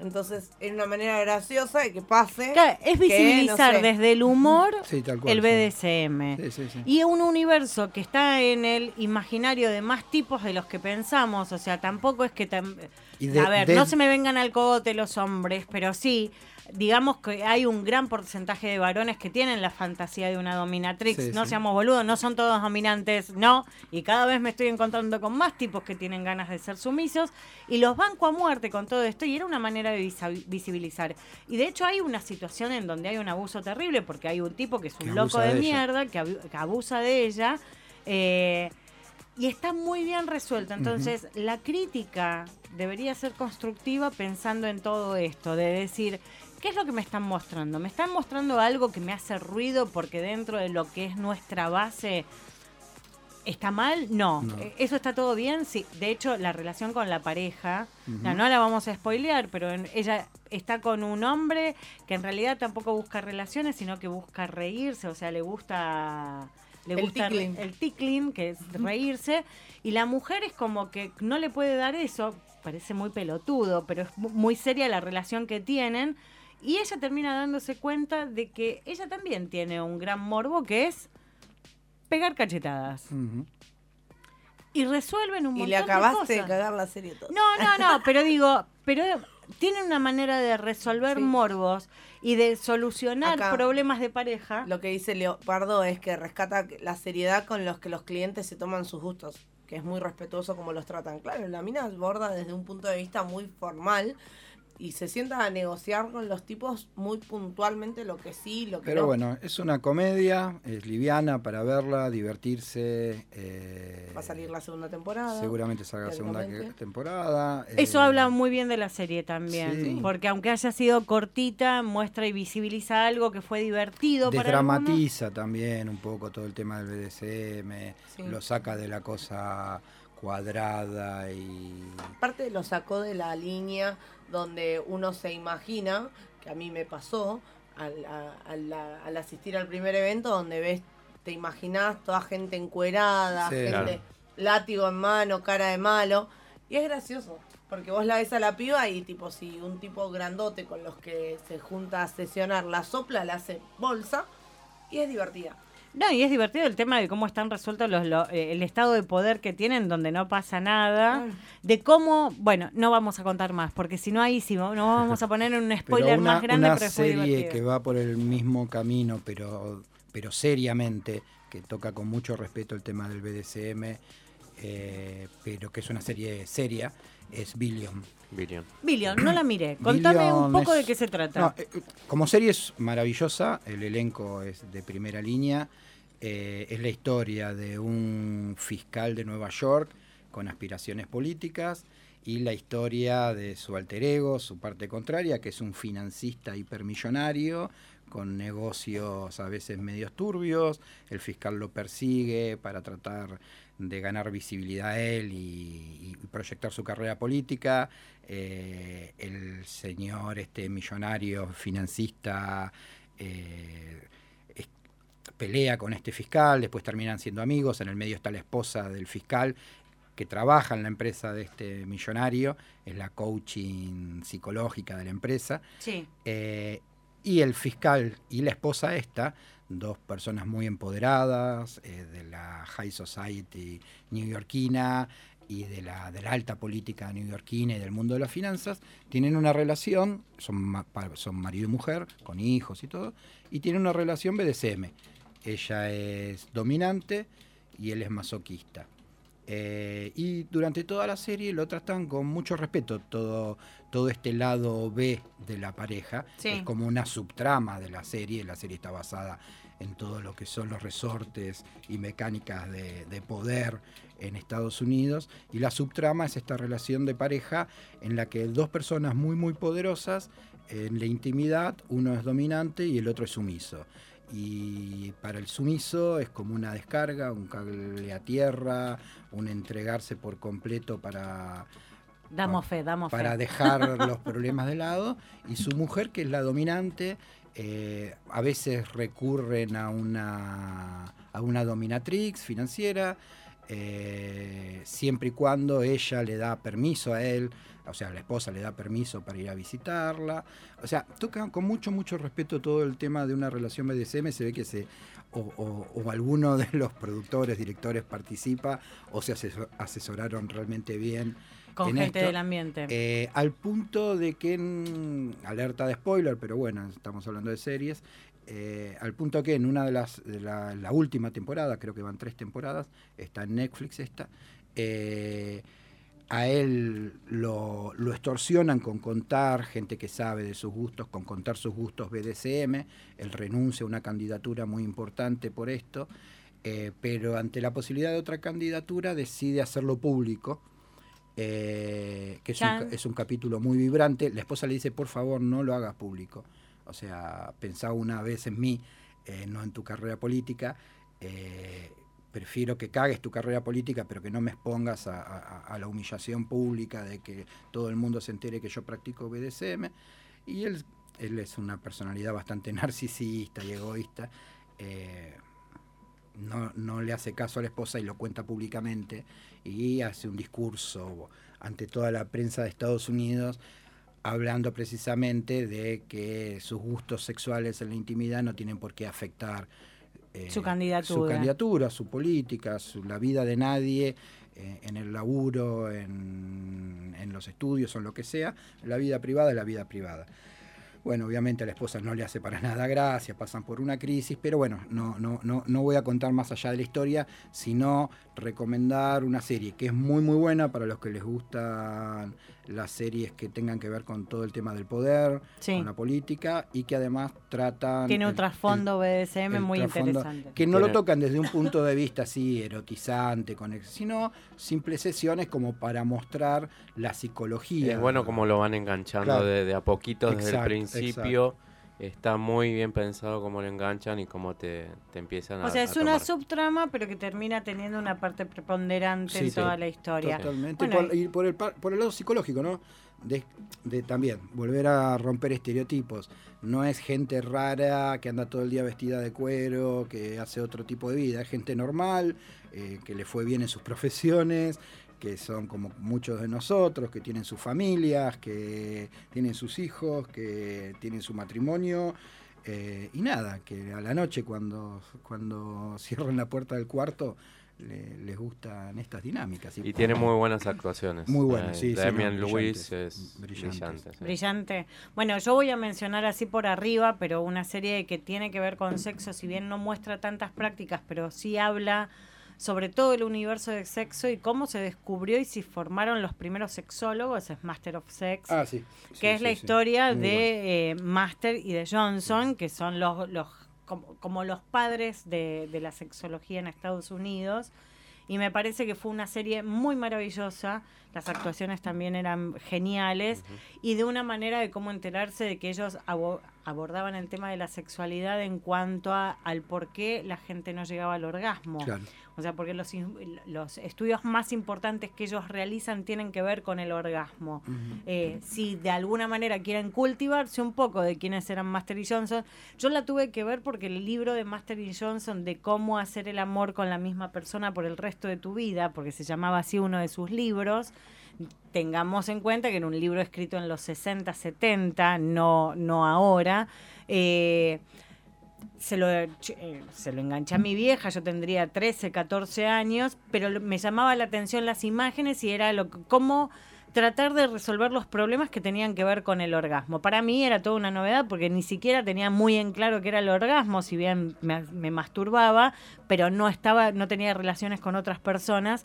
Entonces, era una manera graciosa de que pase.
Claro, es
que,
visibilizar
no sé,
desde el humor
Sí, tal cual,
el. BDSM.
Sí, sí, sí.
Y un universo que está en el imaginario de más tipos de los que pensamos, o sea, tampoco es que... tam-
Y de-
a ver,
de-
no se me vengan al cogote los hombres, pero sí, digamos que hay un gran porcentaje de varones que tienen la fantasía de una dominatrix.
Sí,
no
sí.
seamos boludos, no son todos dominantes, no. Y cada vez me estoy encontrando con más tipos que tienen ganas de ser sumisos y los banco a muerte con todo esto y era una manera de visibilizar. Y de hecho hay una situación en donde hay un abuso terrible porque hay un tipo que es un
Que
loco de, mierda, que abusa de ella. eh, y está muy bien resuelto. Entonces, la crítica debería ser constructiva pensando en todo esto, de decir, ¿qué es lo que me están mostrando? ¿Me están mostrando algo que me hace ruido porque dentro de lo que es nuestra base está mal? No.
No.
Eh, ¿Eso está todo bien? Sí. De hecho, la relación con la pareja, no, no la vamos a spoilear, pero en- ella está con un hombre que en realidad tampoco busca relaciones, sino que busca reírse, o sea, le gusta... Le
El
gusta
tickling.
el tickling, que es reírse, y la mujer es como que no le puede dar eso, parece muy pelotudo, pero es mu- muy seria la relación que tienen, y ella termina dándose cuenta de que ella también tiene un gran morbo que es pegar cachetadas. Y resuelven un
Y
montón
le
de
acabaste de,
cosas.
cagar la serie toda.
No, no, no, pero digo, pero tienen una manera de resolver
Sí.
morbos y de solucionar
Acá.
problemas de pareja.
Lo que dice Leopardo es que rescata la seriedad con los que los clientes se toman sus gustos, que es muy respetuoso como los tratan. Claro, la mina aborda desde un punto de vista muy formal y se sienta a negociar con los tipos muy puntualmente lo que sí, lo que
Pero
no.
bueno, es una comedia, es liviana para verla, divertirse. eh,
Va a salir la segunda temporada.
Seguramente salga la segunda temporada.
Eso
eh,
habla muy bien de la serie también,
Sí.
porque aunque haya sido cortita, muestra y visibiliza algo que fue divertido para.
Desdramatiza también un poco todo el tema del BDSM,
Sí.
lo saca de la cosa cuadrada y...
Aparte lo sacó de la línea donde uno se imagina, que a mí me pasó al, al- al asistir al primer evento, donde ves, te imaginás toda gente encuerada,
Sí.
gente
Claro.
látigo en mano, cara de malo, y es gracioso. Porque vos la ves a la piba y tipo si un tipo grandote con los que se junta a sesionar la sopla, la hace bolsa y es divertida.
No, y es divertido el tema de cómo están resueltos los, lo- eh, el estado de poder que tienen donde no pasa nada, de cómo, bueno, no vamos a contar más, porque si no ahí sí no vamos a poner un spoiler
pero una,
más grande,
una
pero es muy
serie que va por el mismo camino, pero, pero seriamente, que toca con mucho respeto el tema del BDSM, eh, pero que es una serie seria, es Billion.
Billion.
Billion, no la miré. Contame un poco
es-
de qué se trata.
No, eh, como serie es maravillosa, el elenco es de primera línea, eh, es la historia de un fiscal de Nueva York con aspiraciones políticas y la historia de su alter ego, su parte contraria, que es un financista hipermillonario con negocios a veces medios turbios, el fiscal lo persigue para tratar de ganar visibilidad a él y, y proyectar su carrera política. Eh, el señor este millonario financista eh, es- pelea con este fiscal, después terminan siendo amigos, en el medio está la esposa del fiscal que trabaja en la empresa de este millonario, es la coaching psicológica de la empresa.
Sí.
Eh, y el fiscal y la esposa esta, dos personas muy empoderadas eh, de la high society neoyorquina y de la, de alta política neoyorquina y del mundo de las finanzas, tienen una relación, son, son marido y mujer, con hijos y todo, y tienen una relación BDSM. Ella es dominante y él es masoquista. Eh, y durante toda la serie lo tratan con mucho respeto, todo, todo este lado B de la pareja.
Sí.
Es como una subtrama de la serie. La serie está basada en todo lo que son los resortes y mecánicas de, de poder en Estados Unidos. Y la subtrama es esta relación de pareja en la que dos personas muy, muy poderosas, en la intimidad, uno es dominante y el otro es sumiso. Y para el sumiso es como una descarga, un cable a tierra, un entregarse por completo para,
Damos fe, damos
para
fe.
dejar los problemas de lado. Y su mujer, que es la dominante, eh, a veces recurren a una, a una dominatrix financiera, eh, siempre y cuando ella le da permiso a él, o sea, la esposa le da permiso para ir a visitarla. O sea, toca con mucho, mucho respeto todo el tema de una relación BDSM. Se ve que se, o, o- o alguno de los productores, directores participa, o se asesor- asesoraron realmente bien.
Con
en
gente
esto.
del ambiente.
Eh, al punto de que, en- alerta de spoiler, pero bueno, estamos hablando de series, eh, al punto que en una de las, de la, la última temporada, creo que van tres temporadas, está en Netflix esta, eh, a él lo, lo extorsionan con contar, gente que sabe de sus gustos, con contar sus gustos BDSM, él renuncia a una candidatura muy importante por esto, eh, pero ante la posibilidad de otra candidatura decide hacerlo público, eh, que es un, es capítulo muy vibrante. La esposa le dice, por favor, no lo hagas público. O sea, pensá una vez en mí, eh, no en tu carrera política. Eh, prefiero que cagues tu carrera política, pero que no me expongas a, a- a la humillación pública de que todo el mundo se entere que yo practico BDSM. Y él, él es una personalidad bastante narcisista y egoísta. Eh, no, no le hace caso a la esposa y lo cuenta públicamente y hace un discurso ante toda la prensa de Estados Unidos hablando precisamente de que sus gustos sexuales en la intimidad no tienen por qué afectar eh,
Su candidatura.
su candidatura, su política, su- la vida de nadie eh, en el laburo, en, en los estudios o en lo que sea. La vida privada es la vida privada. Bueno, obviamente a la esposa no le hace para nada gracia, pasan por una crisis, pero bueno, no, no, no, no voy a contar más allá de la historia, sino recomendar una serie que es muy muy buena para los que les gustan las series que tengan que ver con todo el tema del poder,
Sí.
con la política y que además tratan...
Tiene un trasfondo BDSM muy
trasfondo,
interesante.
Que no lo tocan desde un punto de vista así erotizante, con sino simples sesiones como para mostrar la psicología.
Es bueno como lo van enganchando
Claro.
de, de a poquito desde
Exacto,
el principio. Está muy bien pensado cómo lo enganchan y cómo te, te empiezan a
O sea,
a
es una
tomar.
subtrama, pero que termina teniendo una parte preponderante
Sí,
en
sí.
toda la historia.
Totalmente.
Bueno,
por, y por el, par- por el lado psicológico, ¿no? De, de también volver a romper estereotipos. No es gente rara que anda todo el día vestida de cuero, que hace otro tipo de vida. Es gente normal, eh, que le fue bien en sus profesiones, que son como muchos de nosotros, que tienen sus familias, que tienen sus hijos, que tienen su matrimonio. eh, y nada, que a la noche cuando, cuando cierran la puerta del cuarto le- les gustan estas dinámicas.
Y tiene muy buenas actuaciones.
Muy buenas,
Eh,
sí, sí,
Damian
no,
Lewis es brillante. sí.
Brillante. Bueno, yo voy a mencionar así por arriba, pero una serie que tiene que ver con sexo, si bien no muestra tantas prácticas, pero sí habla sobre todo el universo del sexo y cómo se descubrió y se formaron los primeros sexólogos, es Master of Sex,
Ah, sí.
que es la historia
Muy bueno.
de eh, Master y de Johnson, que son los, los como, como los padres de, de la sexología en Estados Unidos. Y me parece que fue una serie muy maravillosa. Las actuaciones también eran geniales. Y de una manera de cómo enterarse de que ellos abordaban el tema de la sexualidad en cuanto a, al por qué la gente no llegaba al orgasmo.
Claro.
O sea, porque los, los estudios más importantes que ellos realizan tienen que ver con el orgasmo. Eh, si de alguna manera quieren cultivarse un poco de quiénes eran Master y Johnson, yo la tuve que ver porque el libro de Master y Johnson de cómo hacer el amor con la misma persona por el resto de tu vida, porque se llamaba así uno de sus libros, tengamos en cuenta que era un libro escrito en los 60, 70, no, no ahora. eh, se lo, eh, se lo enganché a mi vieja, yo tendría 13, 14 años, pero me llamaba la atención las imágenes y era lo, cómo tratar de resolver los problemas que tenían que ver con el orgasmo. Para mí era toda una novedad porque ni siquiera tenía muy en claro qué era el orgasmo, si bien me, me masturbaba, pero no estaba, no tenía relaciones con otras personas.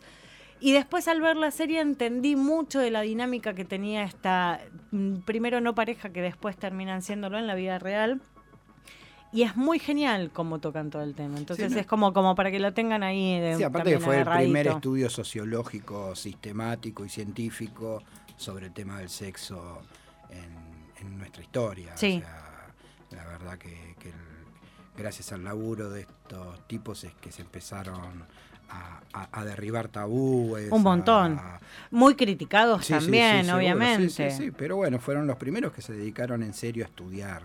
Y después al ver la serie entendí mucho de la dinámica que tenía esta, mm, primero no pareja, que después terminan siéndolo en la vida real. Y es muy genial cómo tocan todo el tema. Entonces
Sí, ¿no?
es como, como para que lo tengan ahí. eh,
Sí, aparte que fue el primer estudio sociológico, sistemático y científico sobre el tema del sexo en, en nuestra historia.
Sí.
O sea, la verdad que, que el- gracias al laburo de estos tipos es que se empezaron a, a- a derribar tabúes.
Un montón.
a-
Muy criticados
Sí, sí, sí,
también,
seguro,
obviamente.
Sí, sí, sí, pero bueno, fueron los primeros que se dedicaron en serio a estudiar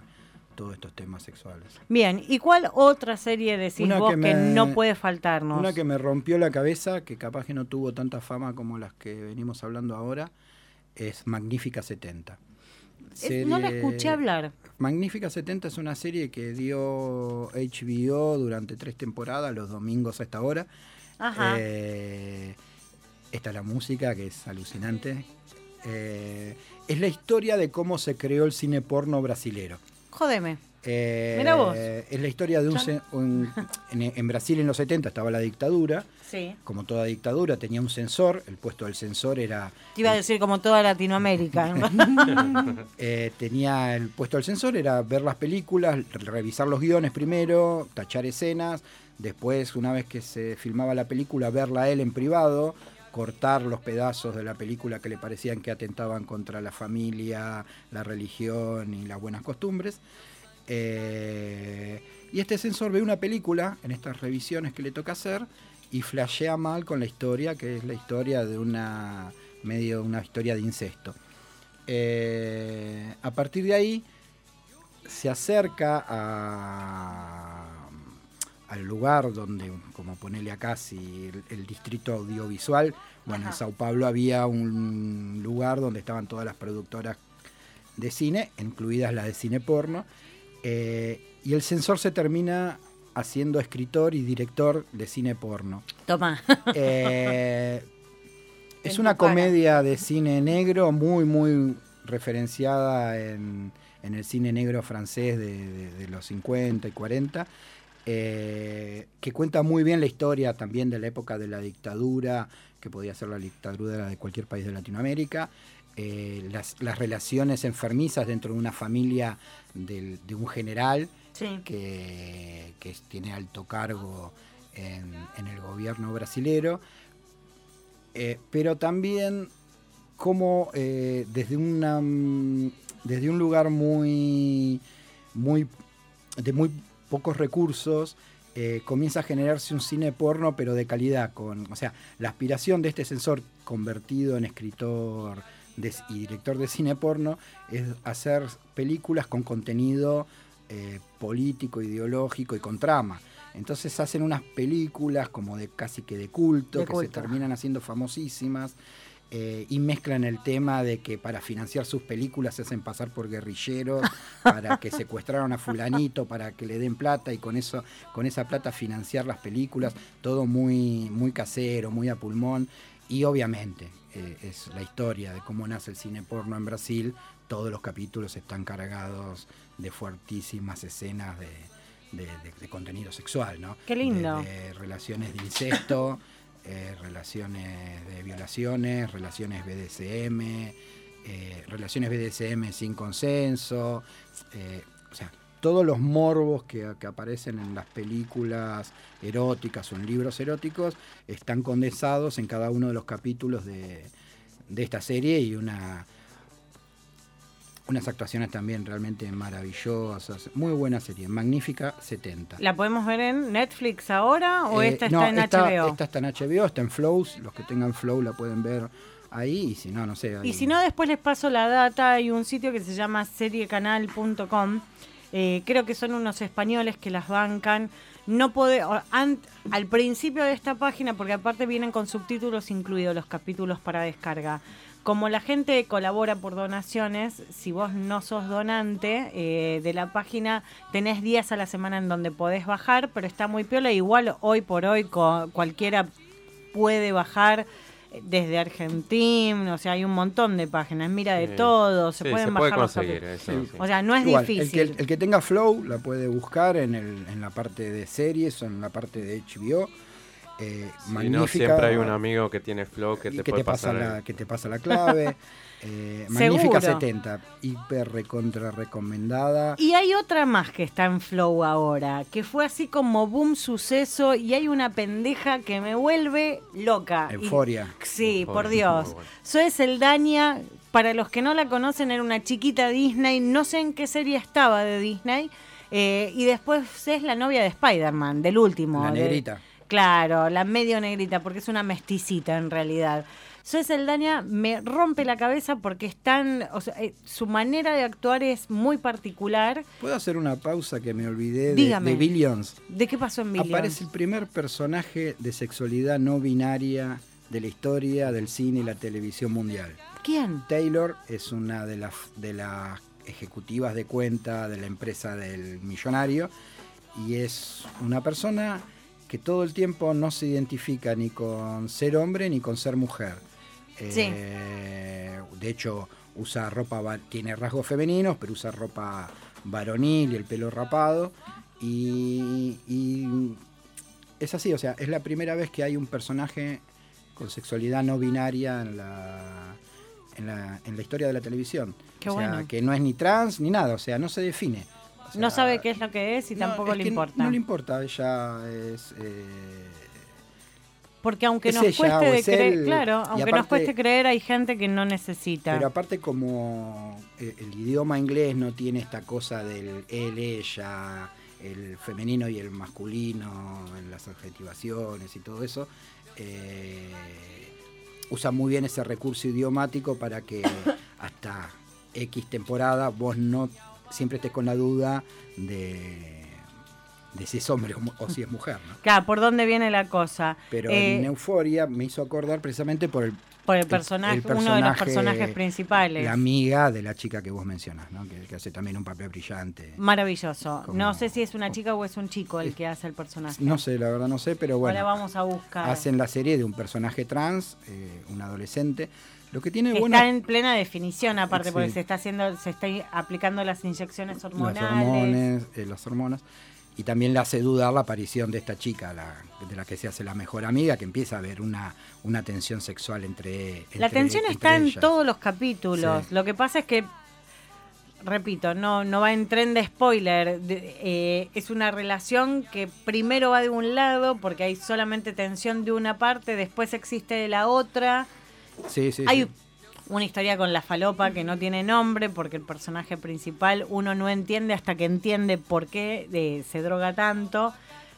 todos estos temas sexuales.
Bien, ¿y cuál otra serie decís
Una
vos
que
que,
me-
no puede faltarnos?
Una que me rompió la cabeza, que capaz que no tuvo tanta fama como las que venimos hablando ahora, es Magnífica 70.
Es- no la
Serie-
escuché hablar.
Magnífica 70 es una serie que dio HBO durante tres temporadas, los domingos a esta hora.
Ajá.
Eh, esta es la música, que es alucinante. Eh, es la historia de cómo se creó el cine porno brasilero.
Jódeme.
Eh,
Mirá vos.
Es la historia de un... Un- en, en Brasil en los 70 estaba la dictadura.
Sí.
Como toda dictadura tenía un censor. El puesto del censor era...
Te iba a decir como toda Latinoamérica.
eh, tenía el puesto del censor, era ver las películas, revisar los guiones primero, tachar escenas. Después, una vez que se filmaba la película, verla él en privado, cortar los pedazos de la película que le parecían que atentaban contra la familia, la religión y las buenas costumbres. Eh, y este censor ve una película en estas revisiones que le toca hacer y flashea mal con la historia, que es la historia de una medio una historia de incesto. Eh, a partir de ahí se acerca a, al lugar donde, como ponele acá, si el, el distrito audiovisual, bueno, en. Sao Paulo había un lugar donde estaban todas las productoras de cine, incluidas las de cine porno, eh, y el censor se termina haciendo escritor y director de cine porno.
Toma.
Eh, es una comedia de cine negro muy, muy referenciada en, en el cine negro francés de, de- de los 50 y 40, eh, que cuenta muy bien la historia también de la época de la dictadura, que podía ser la dictadura de cualquier país de Latinoamérica, eh, las, las relaciones enfermizas dentro de una familia del- de un general
Sí.
que, que tiene alto cargo en, en el gobierno brasilero, eh, pero también como desde, una, mm, desde un lugar muy, muy, de muy pocos recursos, eh, comienza a generarse un cine porno, pero de calidad. Con, o sea, la aspiración de este censor convertido en escritor de- y director de cine porno es hacer películas con contenido eh, político, ideológico y con trama. Entonces hacen unas películas como de casi que de culto,
De
que
culto.
se terminan haciendo famosísimas. Eh, y mezclan el tema de que para financiar sus películas se hacen pasar por guerrilleros, para que secuestraron a fulanito, para que le den plata y con eso, con esa plata financiar las películas, todo muy, muy casero, muy a pulmón. Y obviamente eh, es la historia de cómo nace el cine porno en Brasil. Todos los capítulos están cargados de fuertísimas escenas de, de- de- de contenido sexual, ¿no?
Qué lindo.
Relaciones de incesto, eh, relaciones de violaciones, relaciones BDSM, eh, relaciones BDSM sin consenso, eh, o sea, todos los morbos que, que aparecen en las películas eróticas o en libros eróticos están condensados en cada uno de los capítulos de, de esta serie y una unas actuaciones también realmente maravillosas. Muy buena serie, Magnífica 70.
¿La podemos ver en Netflix ahora o
Eh,
esta
no,
está en
esta,
HBO?
Esta está en HBO, está en Flows. Los que tengan Flow la pueden ver ahí. Y si no, no sé. ahí-
Y si no, después les paso la data. Hay un sitio que se llama seriecanal.com. Eh, creo que son unos españoles que las bancan. No puede, al principio de esta página, porque aparte vienen con subtítulos incluidos los capítulos para descarga. Como la gente colabora por donaciones, si vos no sos donante eh, de la página, tenés días a la semana en donde podés bajar, pero está muy piola. Igual hoy por hoy co- cualquiera puede bajar eh, desde Argentina, o sea, hay un montón de páginas, mira de
Sí.
todo, se
Sí,
pueden
se puede
bajar los
conseguir
capítulos.
eso.
Sí.
O sea, no es
Igual, el
difícil.
que, el que tenga Flow la puede buscar en, el, en la parte de series o en la parte de HBO. Eh,
Si no,
magnífica.
siempre hay un amigo que tiene flow que
y
te
que
puede
te pasa
pasar.
la,
el-
que te pasa la clave. Eh, magnífica
Seguro.
70, hiper recontra recomendada.
Y hay otra más que está en Flow ahora, que fue así como boom suceso y hay una pendeja que me vuelve loca. Y-
Euforia.
sí,
Euforia,
por Dios.
buena.
Zoe Seldaña, para los que no la conocen, era una chiquita Disney, no sé en qué serie estaba de Disney, eh, y después es la novia de Spider-Man, del último.
La
de-
negrita.
Claro, la medio negrita, porque es una mesticita en realidad. Zoe Seldaña me rompe la cabeza porque es tan, o sea, eh, su manera de actuar es muy particular.
¿Puedo hacer una pausa que me olvidé de, de Billions?
¿De qué pasó en Billions?
Aparece el primer personaje de sexualidad no binaria de la historia del cine y la televisión mundial.
¿Quién?
Taylor es una de las, de las ejecutivas de cuenta de la empresa del millonario y es una persona que todo el tiempo no se identifica ni con ser hombre ni con ser mujer.
Sí.
Eh, de hecho, usa ropa, tiene rasgos femeninos, pero usa ropa varonil y el pelo rapado. Y, y es así, o sea, es la primera vez que hay un personaje con sexualidad no binaria en la, en la, en la historia de la televisión.
Qué
o sea,
bueno.
que no es ni trans ni nada, o sea, no se define. Sea,
no sabe qué es lo que es y
no,
tampoco
es
le importa.
No le importa, ella es... eh,
Porque aunque nos
ella
cueste de creer,
él,
claro, aunque nos cueste creer, hay gente que no necesita.
Pero aparte como eh, el idioma inglés no tiene esta cosa del él, ella, el femenino y el masculino en las adjetivaciones y todo eso, eh, usa muy bien ese recurso idiomático para que hasta X temporada vos no siempre estés con la duda de, de si es hombre o, si es mujer. ¿no?
Claro, ¿por dónde viene la cosa?
Pero
Eh,
en Euforia me hizo acordar precisamente por el
por el personaje,
el
uno de los
personaje,
personajes principales.
La amiga de la chica que vos mencionas, ¿no? que, que hace también un papel brillante.
Maravilloso.
Como-
No sé si es una chica o es un chico el que hace el personaje.
No sé, la verdad no sé, pero bueno.
Ahora vamos a buscar.
Hacen la serie de un personaje trans, eh, un adolescente. Lo que tiene bueno
Está en plena definición, aparte, porque se está haciendo, se está aplicando las inyecciones
las
hormonales.
hormonas, eh, las hormonas. Y también le hace dudar la aparición de esta chica, la, de la que se hace la mejor amiga, que empieza a haber una, una tensión sexual entre,
La
entre-
tensión
entre
está en todos los capítulos.
Sí.
Lo que pasa es que, repito, no, no va en tren de spoiler. De- eh, es una relación que primero va de un lado porque hay solamente tensión de una parte, después existe de la otra.
Sí, sí,
Hay
sí.
una historia con la falopa que no tiene nombre porque el personaje principal uno no entiende hasta que entiende por qué eh, se droga tanto.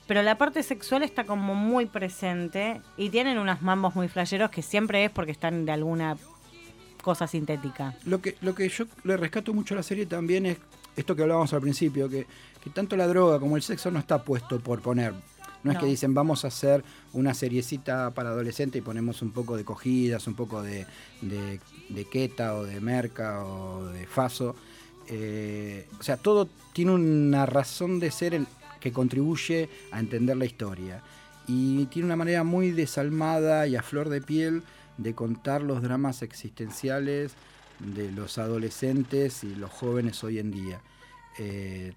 Pero la parte sexual está como muy presente y tienen unos mambos muy flasheros que siempre es porque están de alguna cosa sintética.
Lo que, lo que yo le rescato mucho a la serie también es esto que hablábamos al principio, que, que tanto la droga como el sexo no está puesto por poner. No, es que dicen vamos a hacer una seriecita para adolescente y ponemos un poco de cogidas, un poco de, de, de queta o de merca o de faso. Eh, o sea, todo tiene una razón de ser el, que contribuye a entender la historia. Y tiene una manera muy desalmada y a flor de piel de contar los dramas existenciales de los adolescentes y los jóvenes hoy en día. Eh,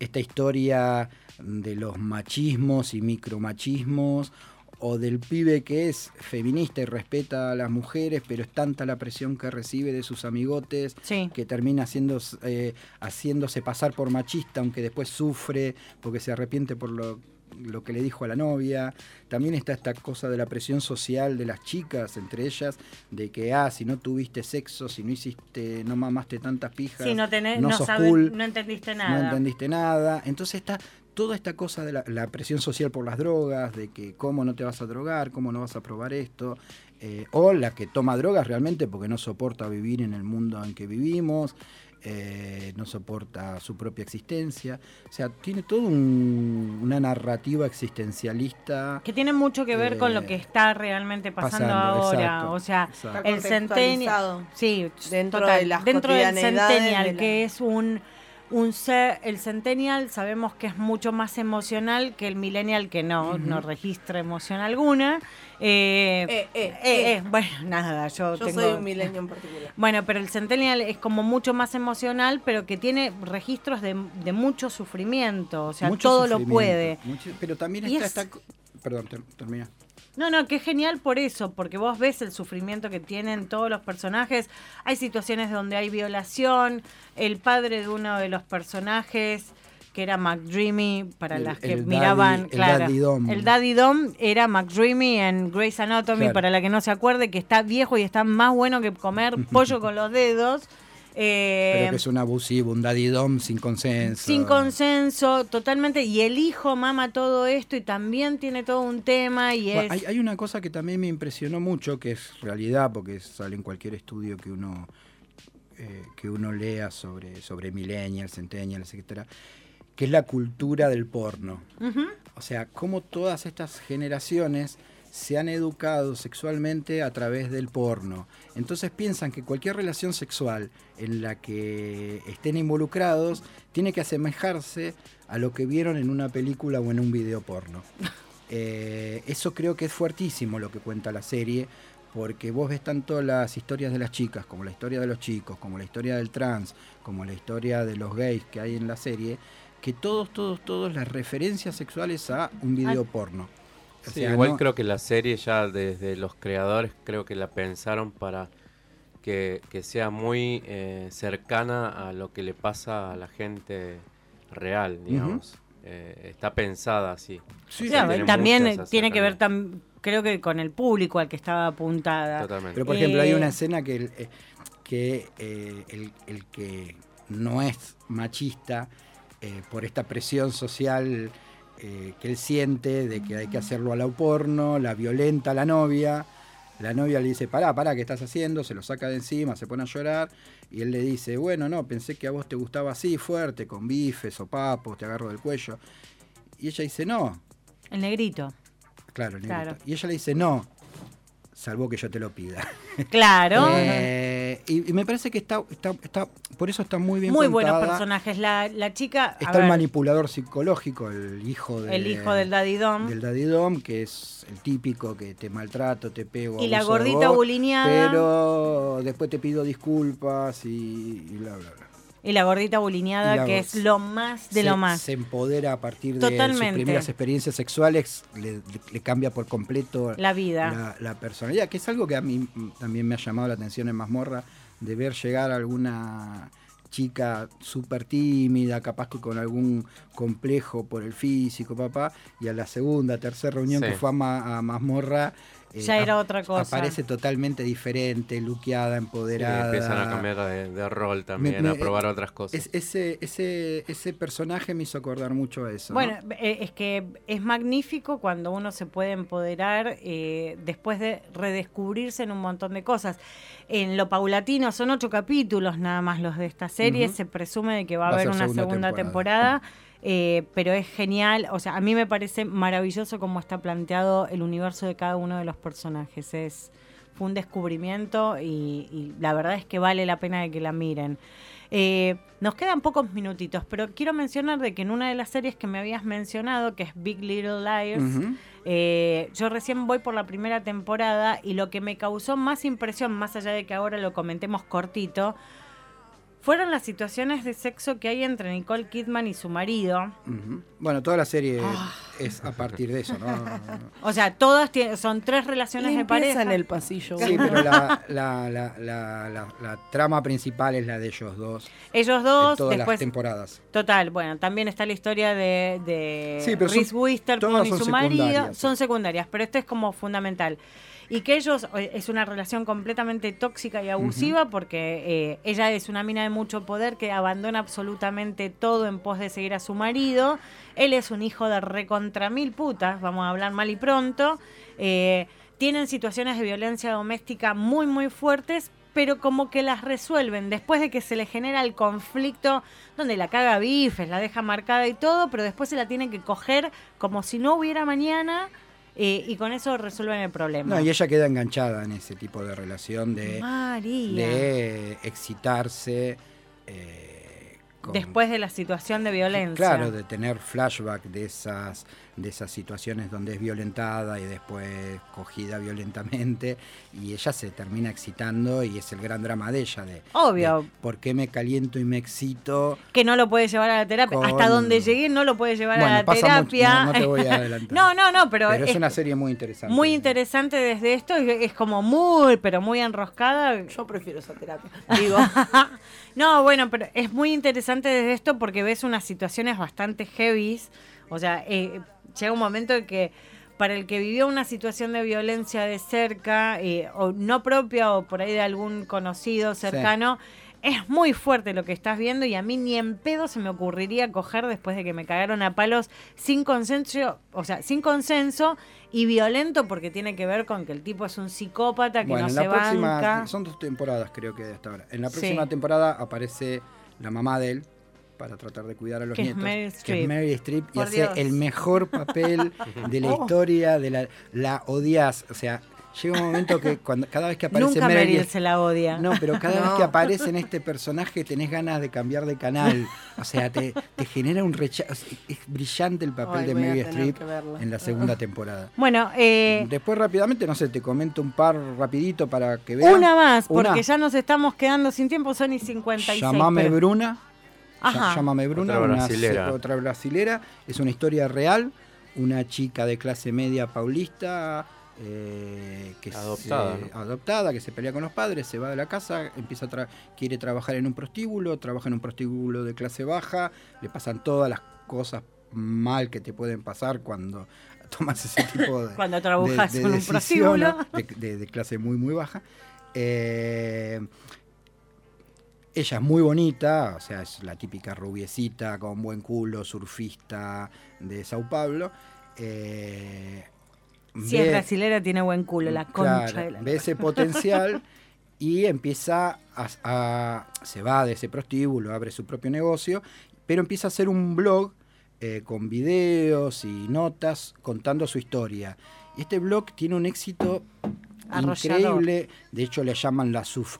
esta historia de los machismos y micromachismos o del pibe que es feminista y respeta a las mujeres, pero es tanta la presión que recibe de sus amigotes
Sí.
que termina haciendo, eh, haciéndose pasar por machista, aunque después sufre porque se arrepiente por lo lo que le dijo a la novia. También está esta cosa de la presión social de las chicas, entre ellas, de que, ah, si no tuviste sexo, si no hiciste, no mamaste tantas pijas,
no, tenés,
no
no,
sos
sabes-
cool,
no entendiste
no
nada.
entendiste nada. Entonces está toda esta cosa de la, la presión social por las drogas, de que cómo no te vas a drogar, cómo no vas a probar esto, eh, o la que toma drogas realmente porque no soporta vivir en el mundo en que vivimos, eh, no soporta su propia existencia. O sea, tiene toda una narrativa existencialista.
Que tiene mucho que ver con lo
Eh,
que está realmente pasando,
pasando,
ahora.
exacto,
o sea,
exacto.
El centennial. Sí,
Dentro
total,
de las
dentro del centennial,
de la-
que es un. Un ser, el centennial sabemos que es mucho más emocional que el millennial que no, no registra emoción alguna. Eh,
Eh, eh,
eh,
eh.
eh, bueno, nada, yo,
Yo
tengo...
soy un milenio en particular.
Bueno, pero el Centennial es como mucho más emocional, pero que tiene registros de, de mucho sufrimiento. O sea,
Mucho
todo lo puede.
mucho- pero también
Y
está
es-
esta... co- Perdón, ter- termina.
No, no, que es genial por eso, porque vos ves el sufrimiento que tienen todos los personajes. Hay situaciones donde hay violación. El padre de uno de los personajes, que era McDreamy, para
El-
las que miraban,
daddy- el
claro.
daddy dom.
El Daddy Dom era McDreamy en Grey's Anatomy,
Claro.
para la que no se acuerde, que está viejo y está más bueno que comer pollo con los dedos. Eh,
Pero que es un abusivo, un daddy dom sin consenso.
sin consenso, totalmente. Y el hijo mama todo esto y también tiene todo un tema y
Bueno,
es...
hay, hay una cosa que también me impresionó mucho, que es realidad, porque sale en cualquier estudio que uno eh, que uno lea sobre, sobre millennials, centennials, etcétera, que es la cultura del porno. O sea, cómo todas estas generaciones se han educado sexualmente a través del porno. Entonces piensan que cualquier relación sexual en la que estén involucrados tiene que asemejarse a lo que vieron en una película o en un video porno. Eh, eso creo que es fuertísimo lo que cuenta la serie, porque vos ves tanto las historias de las chicas, como la historia de los chicos, como la historia del trans, como la historia de los gays que hay en la serie, que todos, todos, todos las referencias sexuales a un video porno. O
Sí,
sea,
igual
no-
creo que la serie ya desde los creadores creo que la pensaron para que, que sea muy eh, cercana a lo que le pasa a la gente real, digamos. Eh, está pensada así.
Sí,
O
Ya,
sea, tiene
también tiene que ver, tam- creo que con el público al que estaba apuntada.
Totalmente.
Pero por ejemplo, hay
Eh,
una escena que, el, eh, que eh, el, el que no es machista, eh, por esta presión social eh, que él siente de que hay que hacerlo a la porno, la violenta a la novia. La novia le dice, pará, pará, ¿qué estás haciendo? Se lo saca de encima, se pone a llorar. Y él le dice, bueno, no, pensé que a vos te gustaba así, fuerte, con bifes o papos, te agarro del cuello. Y ella dice, no,
El negrito.
claro, el
Claro.
negrito. Y ella le dice, no, salvo que yo te lo pida.
Claro.
Eh, y, y me parece que está, está, está, por eso está muy bien
Muy buenos personajes. La, la chica.
Está el
ver,
manipulador psicológico, el hijo de,
el hijo del Daddy Dom.
del Daddy Dom, que es el típico que te maltrato, te pego.
Y la gordita bulineada.
Pero después te pido disculpas y, y bla, bla, bla.
Y la gordita bulineada,
la
que es lo más de
se,
lo más.
Se empodera a partir de sus primeras experiencias sexuales, le, le- le cambia por completo
La vida.
la, la personalidad, que es algo que a mí mm, también me ha llamado la atención en Mazmorra, de ver llegar a alguna chica súper tímida, capaz que con algún complejo por el físico, papá, y a la segunda, tercera reunión
Sí.
que fue a, Ma- a Mazmorra, eh,
Ya era otra cosa.
Aparece totalmente diferente, luqueada,
Sí,
empoderada.
empiezan a cambiar de, de rol también,
me-
a probar otras cosas.
Es- ese, ese, ese personaje me hizo acordar mucho a eso. ¿no?
Bueno, eh, es que es magnífico cuando uno se puede empoderar eh, después de redescubrirse en un montón de cosas. En lo paulatino son ocho capítulos nada más los de esta serie.
Ujú.
Se presume de que va a
Va
haber una
segunda
segunda,
temporada.
temporada. Eh, pero es genial, o sea, a mí me parece maravilloso cómo está planteado el universo de cada uno de los personajes. Es fue un descubrimiento y, y la verdad es que vale la pena de que la miren. Eh, nos quedan pocos minutitos, pero quiero mencionar de que en una de las series que me habías mencionado, que es Big Little Liars, eh, yo recién voy por la primera temporada y lo que me causó más impresión, más allá de que ahora lo comentemos cortito, fueron las situaciones de sexo que hay entre Nicole Kidman y su marido.
Ujú. Bueno, toda la serie
Ah.
es a partir de eso, ¿no?
O sea, todas tienen- son tres relaciones de pareja.
en el pasillo.
Sí, pero la, la, la, la, la- la trama principal es la de ellos dos.
Ellos
en
dos,
todas
después
las temporadas.
Total, bueno, también está la historia de, de
Sí,
Reese Witherspoon y
son
su marido. Son secundarias, pero esto es como fundamental. Y que ellos, eh, es una relación completamente tóxica y abusiva porque eh, ella es una mina de mucho poder que abandona absolutamente todo en pos de seguir a su marido. Él es un hijo de recontra mil putas, vamos a hablar mal y pronto. Eh, tienen situaciones de violencia doméstica muy, muy fuertes, pero como que las resuelven después de que se le genera el conflicto donde la caga bifes, la deja marcada y todo, pero después se la tienen que coger como si no hubiera mañana eh, y con eso resuelven el problema.
No, y ella queda enganchada en ese tipo de relación de,
María.
de excitarse. eh, con-
Después de la situación de violencia.
Claro, de tener flashback de esas, de esas situaciones donde es violentada y después cogida violentamente y ella se termina excitando y es el gran drama de ella de,
Obvio.
de por qué me caliento y me excito.
que no lo puede llevar a la terapia.
Con-
Hasta donde llegué no lo puede llevar
Bueno,
a la
pasa mucho,
terapia.
no- no te voy a adelantar.
no, no, no, pero,
Pero, es,
es
una serie muy interesante.
muy interesante desde esto. Es, es como muy, pero muy enroscada.
Yo prefiero esa terapia. Digo,
no, bueno, pero es muy interesante desde esto porque ves unas situaciones bastante heavies. O sea, eh, llega un momento en que para el que vivió una situación de violencia de cerca, eh, o no propia o por ahí de algún conocido cercano, es muy fuerte lo que estás viendo y a mí ni en pedo se me ocurriría coger después de que me cagaron a palos sin consenso, o sea, sin consenso y violento porque tiene que ver con que el tipo es un psicópata que
Bueno,
no
en
se
la próxima,
banca.
son dos temporadas creo que de hasta ahora. En la
Sí.
próxima temporada aparece la mamá de él para tratar de cuidar a los
Que es
nietos.
Meryl
que es Meryl Streep y hace
Dios.
el mejor papel de la historia, de la, la odias. O sea, llega un momento que cuando cada vez que aparece
Nunca
Meryl
Meryl se la odia.
No, pero cada vez que aparece en este personaje tenés ganas de cambiar de canal. O sea, te, te genera un rechazo. Es, es brillante el papel
Ay,
de Meryl
tener
Streep en la segunda temporada.
Bueno, eh,
Después rápidamente, no sé, te comento un par rapidito para que vean.
una más, porque
Una.
ya nos estamos quedando sin tiempo, son y 56.
Llamame
pero-
Bruna.
Ajá.
Llámame Bruna,
Otra
una
brasilera.
se- otra brasilera. Es una historia real. Una chica de clase media paulista eh, que
Adoptada,
se-
¿no?
adoptada, que se pelea con los padres, se va de la casa, empieza a tra- quiere trabajar en un prostíbulo, trabaja en un prostíbulo de clase baja, le pasan todas las cosas mal que te pueden pasar cuando tomas ese tipo de
Cuando trabajas en un prostíbulo.
de, de- de clase muy muy baja. Eh, ella es muy bonita, o sea, es la típica rubiecita con buen culo, surfista de Sao Paulo. Eh,
Si
ve-
es brasilera, tiene buen culo, la concha
claro,
de la...
ve ese potencial y empieza a, a- se va de ese prostíbulo, abre su propio negocio, pero empieza a hacer un blog eh, con videos y notas contando su historia. Y este blog tiene un éxito Increíble, de hecho le llaman la surf,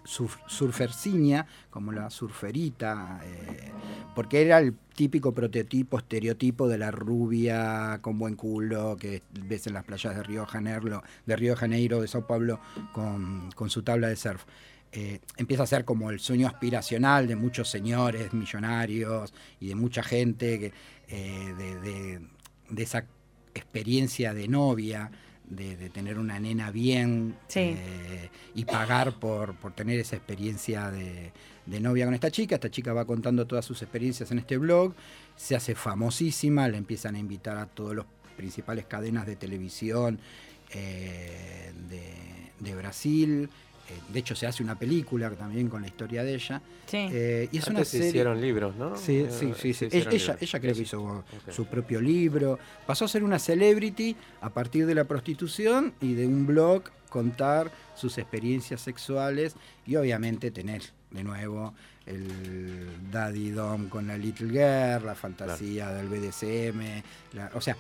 como la surferita, eh, porque era el típico prototipo, estereotipo de la rubia con buen culo que ves en las playas de Río Janeiro, de Río Janeiro, de Sao Paulo, con, su tabla de surf. Eh, empieza a ser como el sueño aspiracional de muchos señores millonarios y de mucha gente eh, de esa experiencia de novia, de, de tener una nena bien
Sí.
eh, y pagar por, por tener esa experiencia de, de novia con esta chica. Esta chica va contando todas sus experiencias en este blog, se hace famosísima, le empiezan a invitar a todas las principales cadenas de televisión eh, de, de Brasil. Eh, de hecho, se hace una película también con la historia de ella.
Sí.
Eh, y es una
se
serie.
hicieron libros, ¿no?
Sí,
Eh,
sí, sí. Ella, ella, creo que hizo su propio libro. Pasó a ser una celebrity a partir de la prostitución y de un blog contar sus experiencias sexuales y obviamente tener de nuevo el Daddy Dom con la Little Girl, la fantasía del BDSM, la- o sea,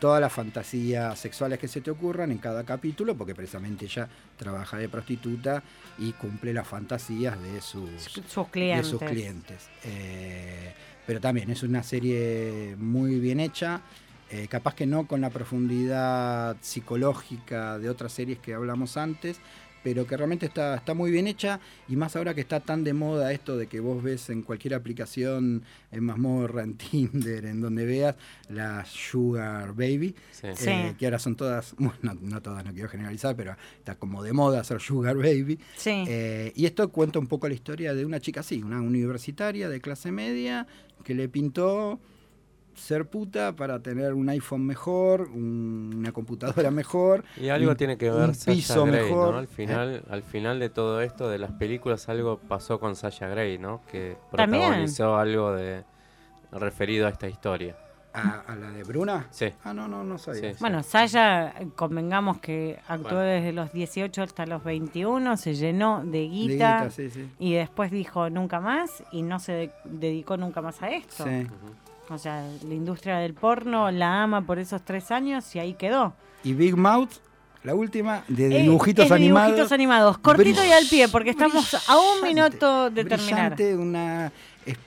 todas las fantasías sexuales que se te ocurran en cada capítulo, porque precisamente ella trabaja de prostituta y cumple las fantasías de sus,
Sus clientes.
de sus clientes. Eh, pero también es una serie muy bien hecha, eh, capaz que no con la profundidad psicológica de otras series que hablamos antes, pero que realmente está, está muy bien hecha y más ahora que está tan de moda esto de que vos ves en cualquier aplicación, en Mazmorra, en Tinder, en donde veas, la Sugar Baby,
Sí.
eh,
Sí.
que ahora son todas, bueno, no, no todas, no quiero generalizar, pero está como de moda ser Sugar Baby.
Sí.
Eh, y esto cuenta un poco la historia de una chica así, una universitaria de clase media que le pintó ser puta para tener un iPhone mejor, un- una computadora mejor.
Y algo
un-
tiene que ver Sasha
piso
Grey,
mejor.
¿no? Al final, al final de todo esto de las películas algo pasó con Sasha Grey, ¿no? Que
También.
protagonizó algo de referido a esta historia.
¿A, a la de Bruna?
Sí.
Ah, no, no, no sabía.
Sí.
Bueno, Saya, eh, convengamos que actuó
Bueno.
desde los 18 hasta los 21, se llenó de
De
guita,
guita, sí, sí.
y después dijo nunca más y no se de- dedicó nunca más a esto.
Sí.
O sea, la industria del porno la ama por esos tres años y ahí quedó.
Y Big Mouth, la última, de dibujitos
es de
animados.
dibujitos animados, cortito y al pie, porque estamos a un minuto de terminar.
una, es-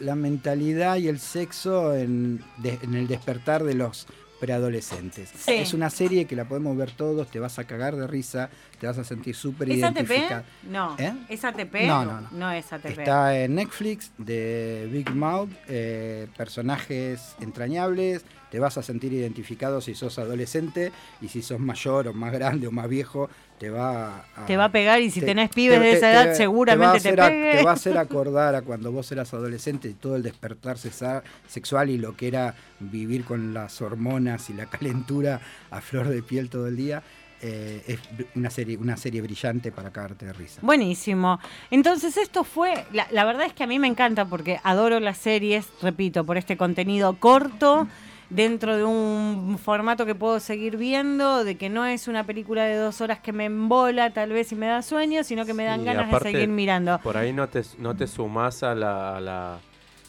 la mentalidad y el sexo en, de- en el despertar de los preadolescentes.
Sí.
Es una serie que la podemos ver todos, te vas a cagar de risa, te vas a sentir súper
¿Es ATP?
identificado.
No.
¿Eh?
¿Es ATP?
No, no, no.
No es ATP.
Está en Netflix de Big Mouth, eh, personajes entrañables, te vas a sentir identificado si sos adolescente y si sos mayor o más grande o más viejo, te va a...
Te va a pegar y si
te-
tenés pibes
te-
de esa edad
te va a
seguramente te,
hacer a-
pegue.
te va a hacer acordar a cuando vos eras adolescente y todo el despertar sexual y lo que era vivir con las hormonas y la calentura a flor de piel todo el día. Eh, es una serie, una serie brillante para cagarte de risa.
Buenísimo. Entonces esto fue, la, la verdad es que a mí me encanta porque adoro las series, repito, por este contenido corto, dentro de un formato que puedo seguir viendo, de que no es una película de dos horas que me embola tal vez y me da sueño, sino que me dan
Sí,
ganas
aparte,
de seguir mirando.
Por ahí no te, no te sumás a la, a la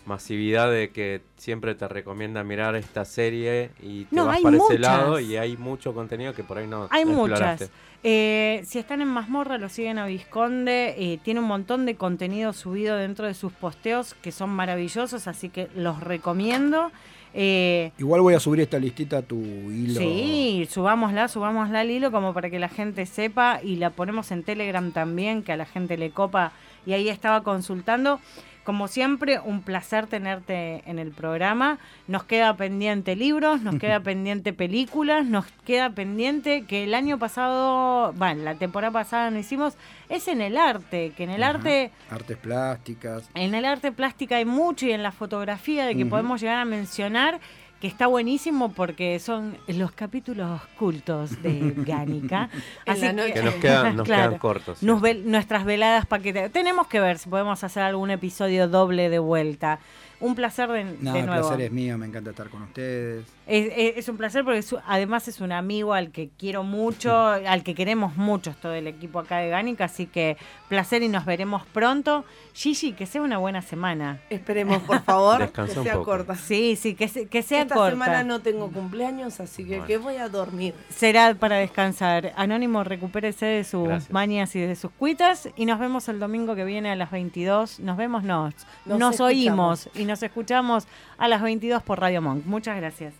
masividad de que siempre te recomienda mirar esta serie y te
No,
vas para ese lado y hay mucho contenido que por ahí no
Hay muchas. Eh, si están en Mazmorra, lo siguen a Visconde. eh, tiene un montón de contenido subido dentro de sus posteos que son maravillosos, así que los recomiendo. Eh,
Igual voy a subir esta listita a tu hilo.
Sí, subámosla, subámosla al hilo como para que la gente sepa y la ponemos en Telegram también, que a la gente le copa y ahí estaba consultando. Como siempre, un placer tenerte en el programa. Nos queda pendiente libros, nos queda pendiente películas, nos queda pendiente que el año pasado, bueno, la temporada pasada no hicimos, es en el arte, que en el arte
Artes plásticas.
en el arte plástica hay mucho y en la fotografía de que podemos llegar a mencionar que está buenísimo porque son los capítulos cultos de Gánica.
Noche.
Que nos quedan, nos
Claro.
quedan cortos. sí.
Nos vel- nuestras veladas paquete. Tenemos que ver si podemos hacer algún episodio doble de vuelta. Un placer de,
No,
de
el
nuevo.
placer es mío, me encanta estar con ustedes.
Es, es- es un placer porque es- además es un amigo al que quiero mucho, al que queremos mucho todo el equipo acá de Gánica, así que placer y nos veremos pronto. Gigi, que sea una buena semana.
Esperemos, por favor,
Descansa
que sea
poco.
corta.
Sí, sí, que, se- que sea
Esta
corta.
semana no tengo cumpleaños, así que,
Bueno.
que voy a dormir.
Será para descansar. Anónimo, recupérese de sus
Gracias.
mañas y de sus cuitas. Y nos vemos el domingo que viene a las 22. Nos vemos, nos,
Nos
oímos y nos escuchamos a las 22 por Radio Monk. Muchas gracias.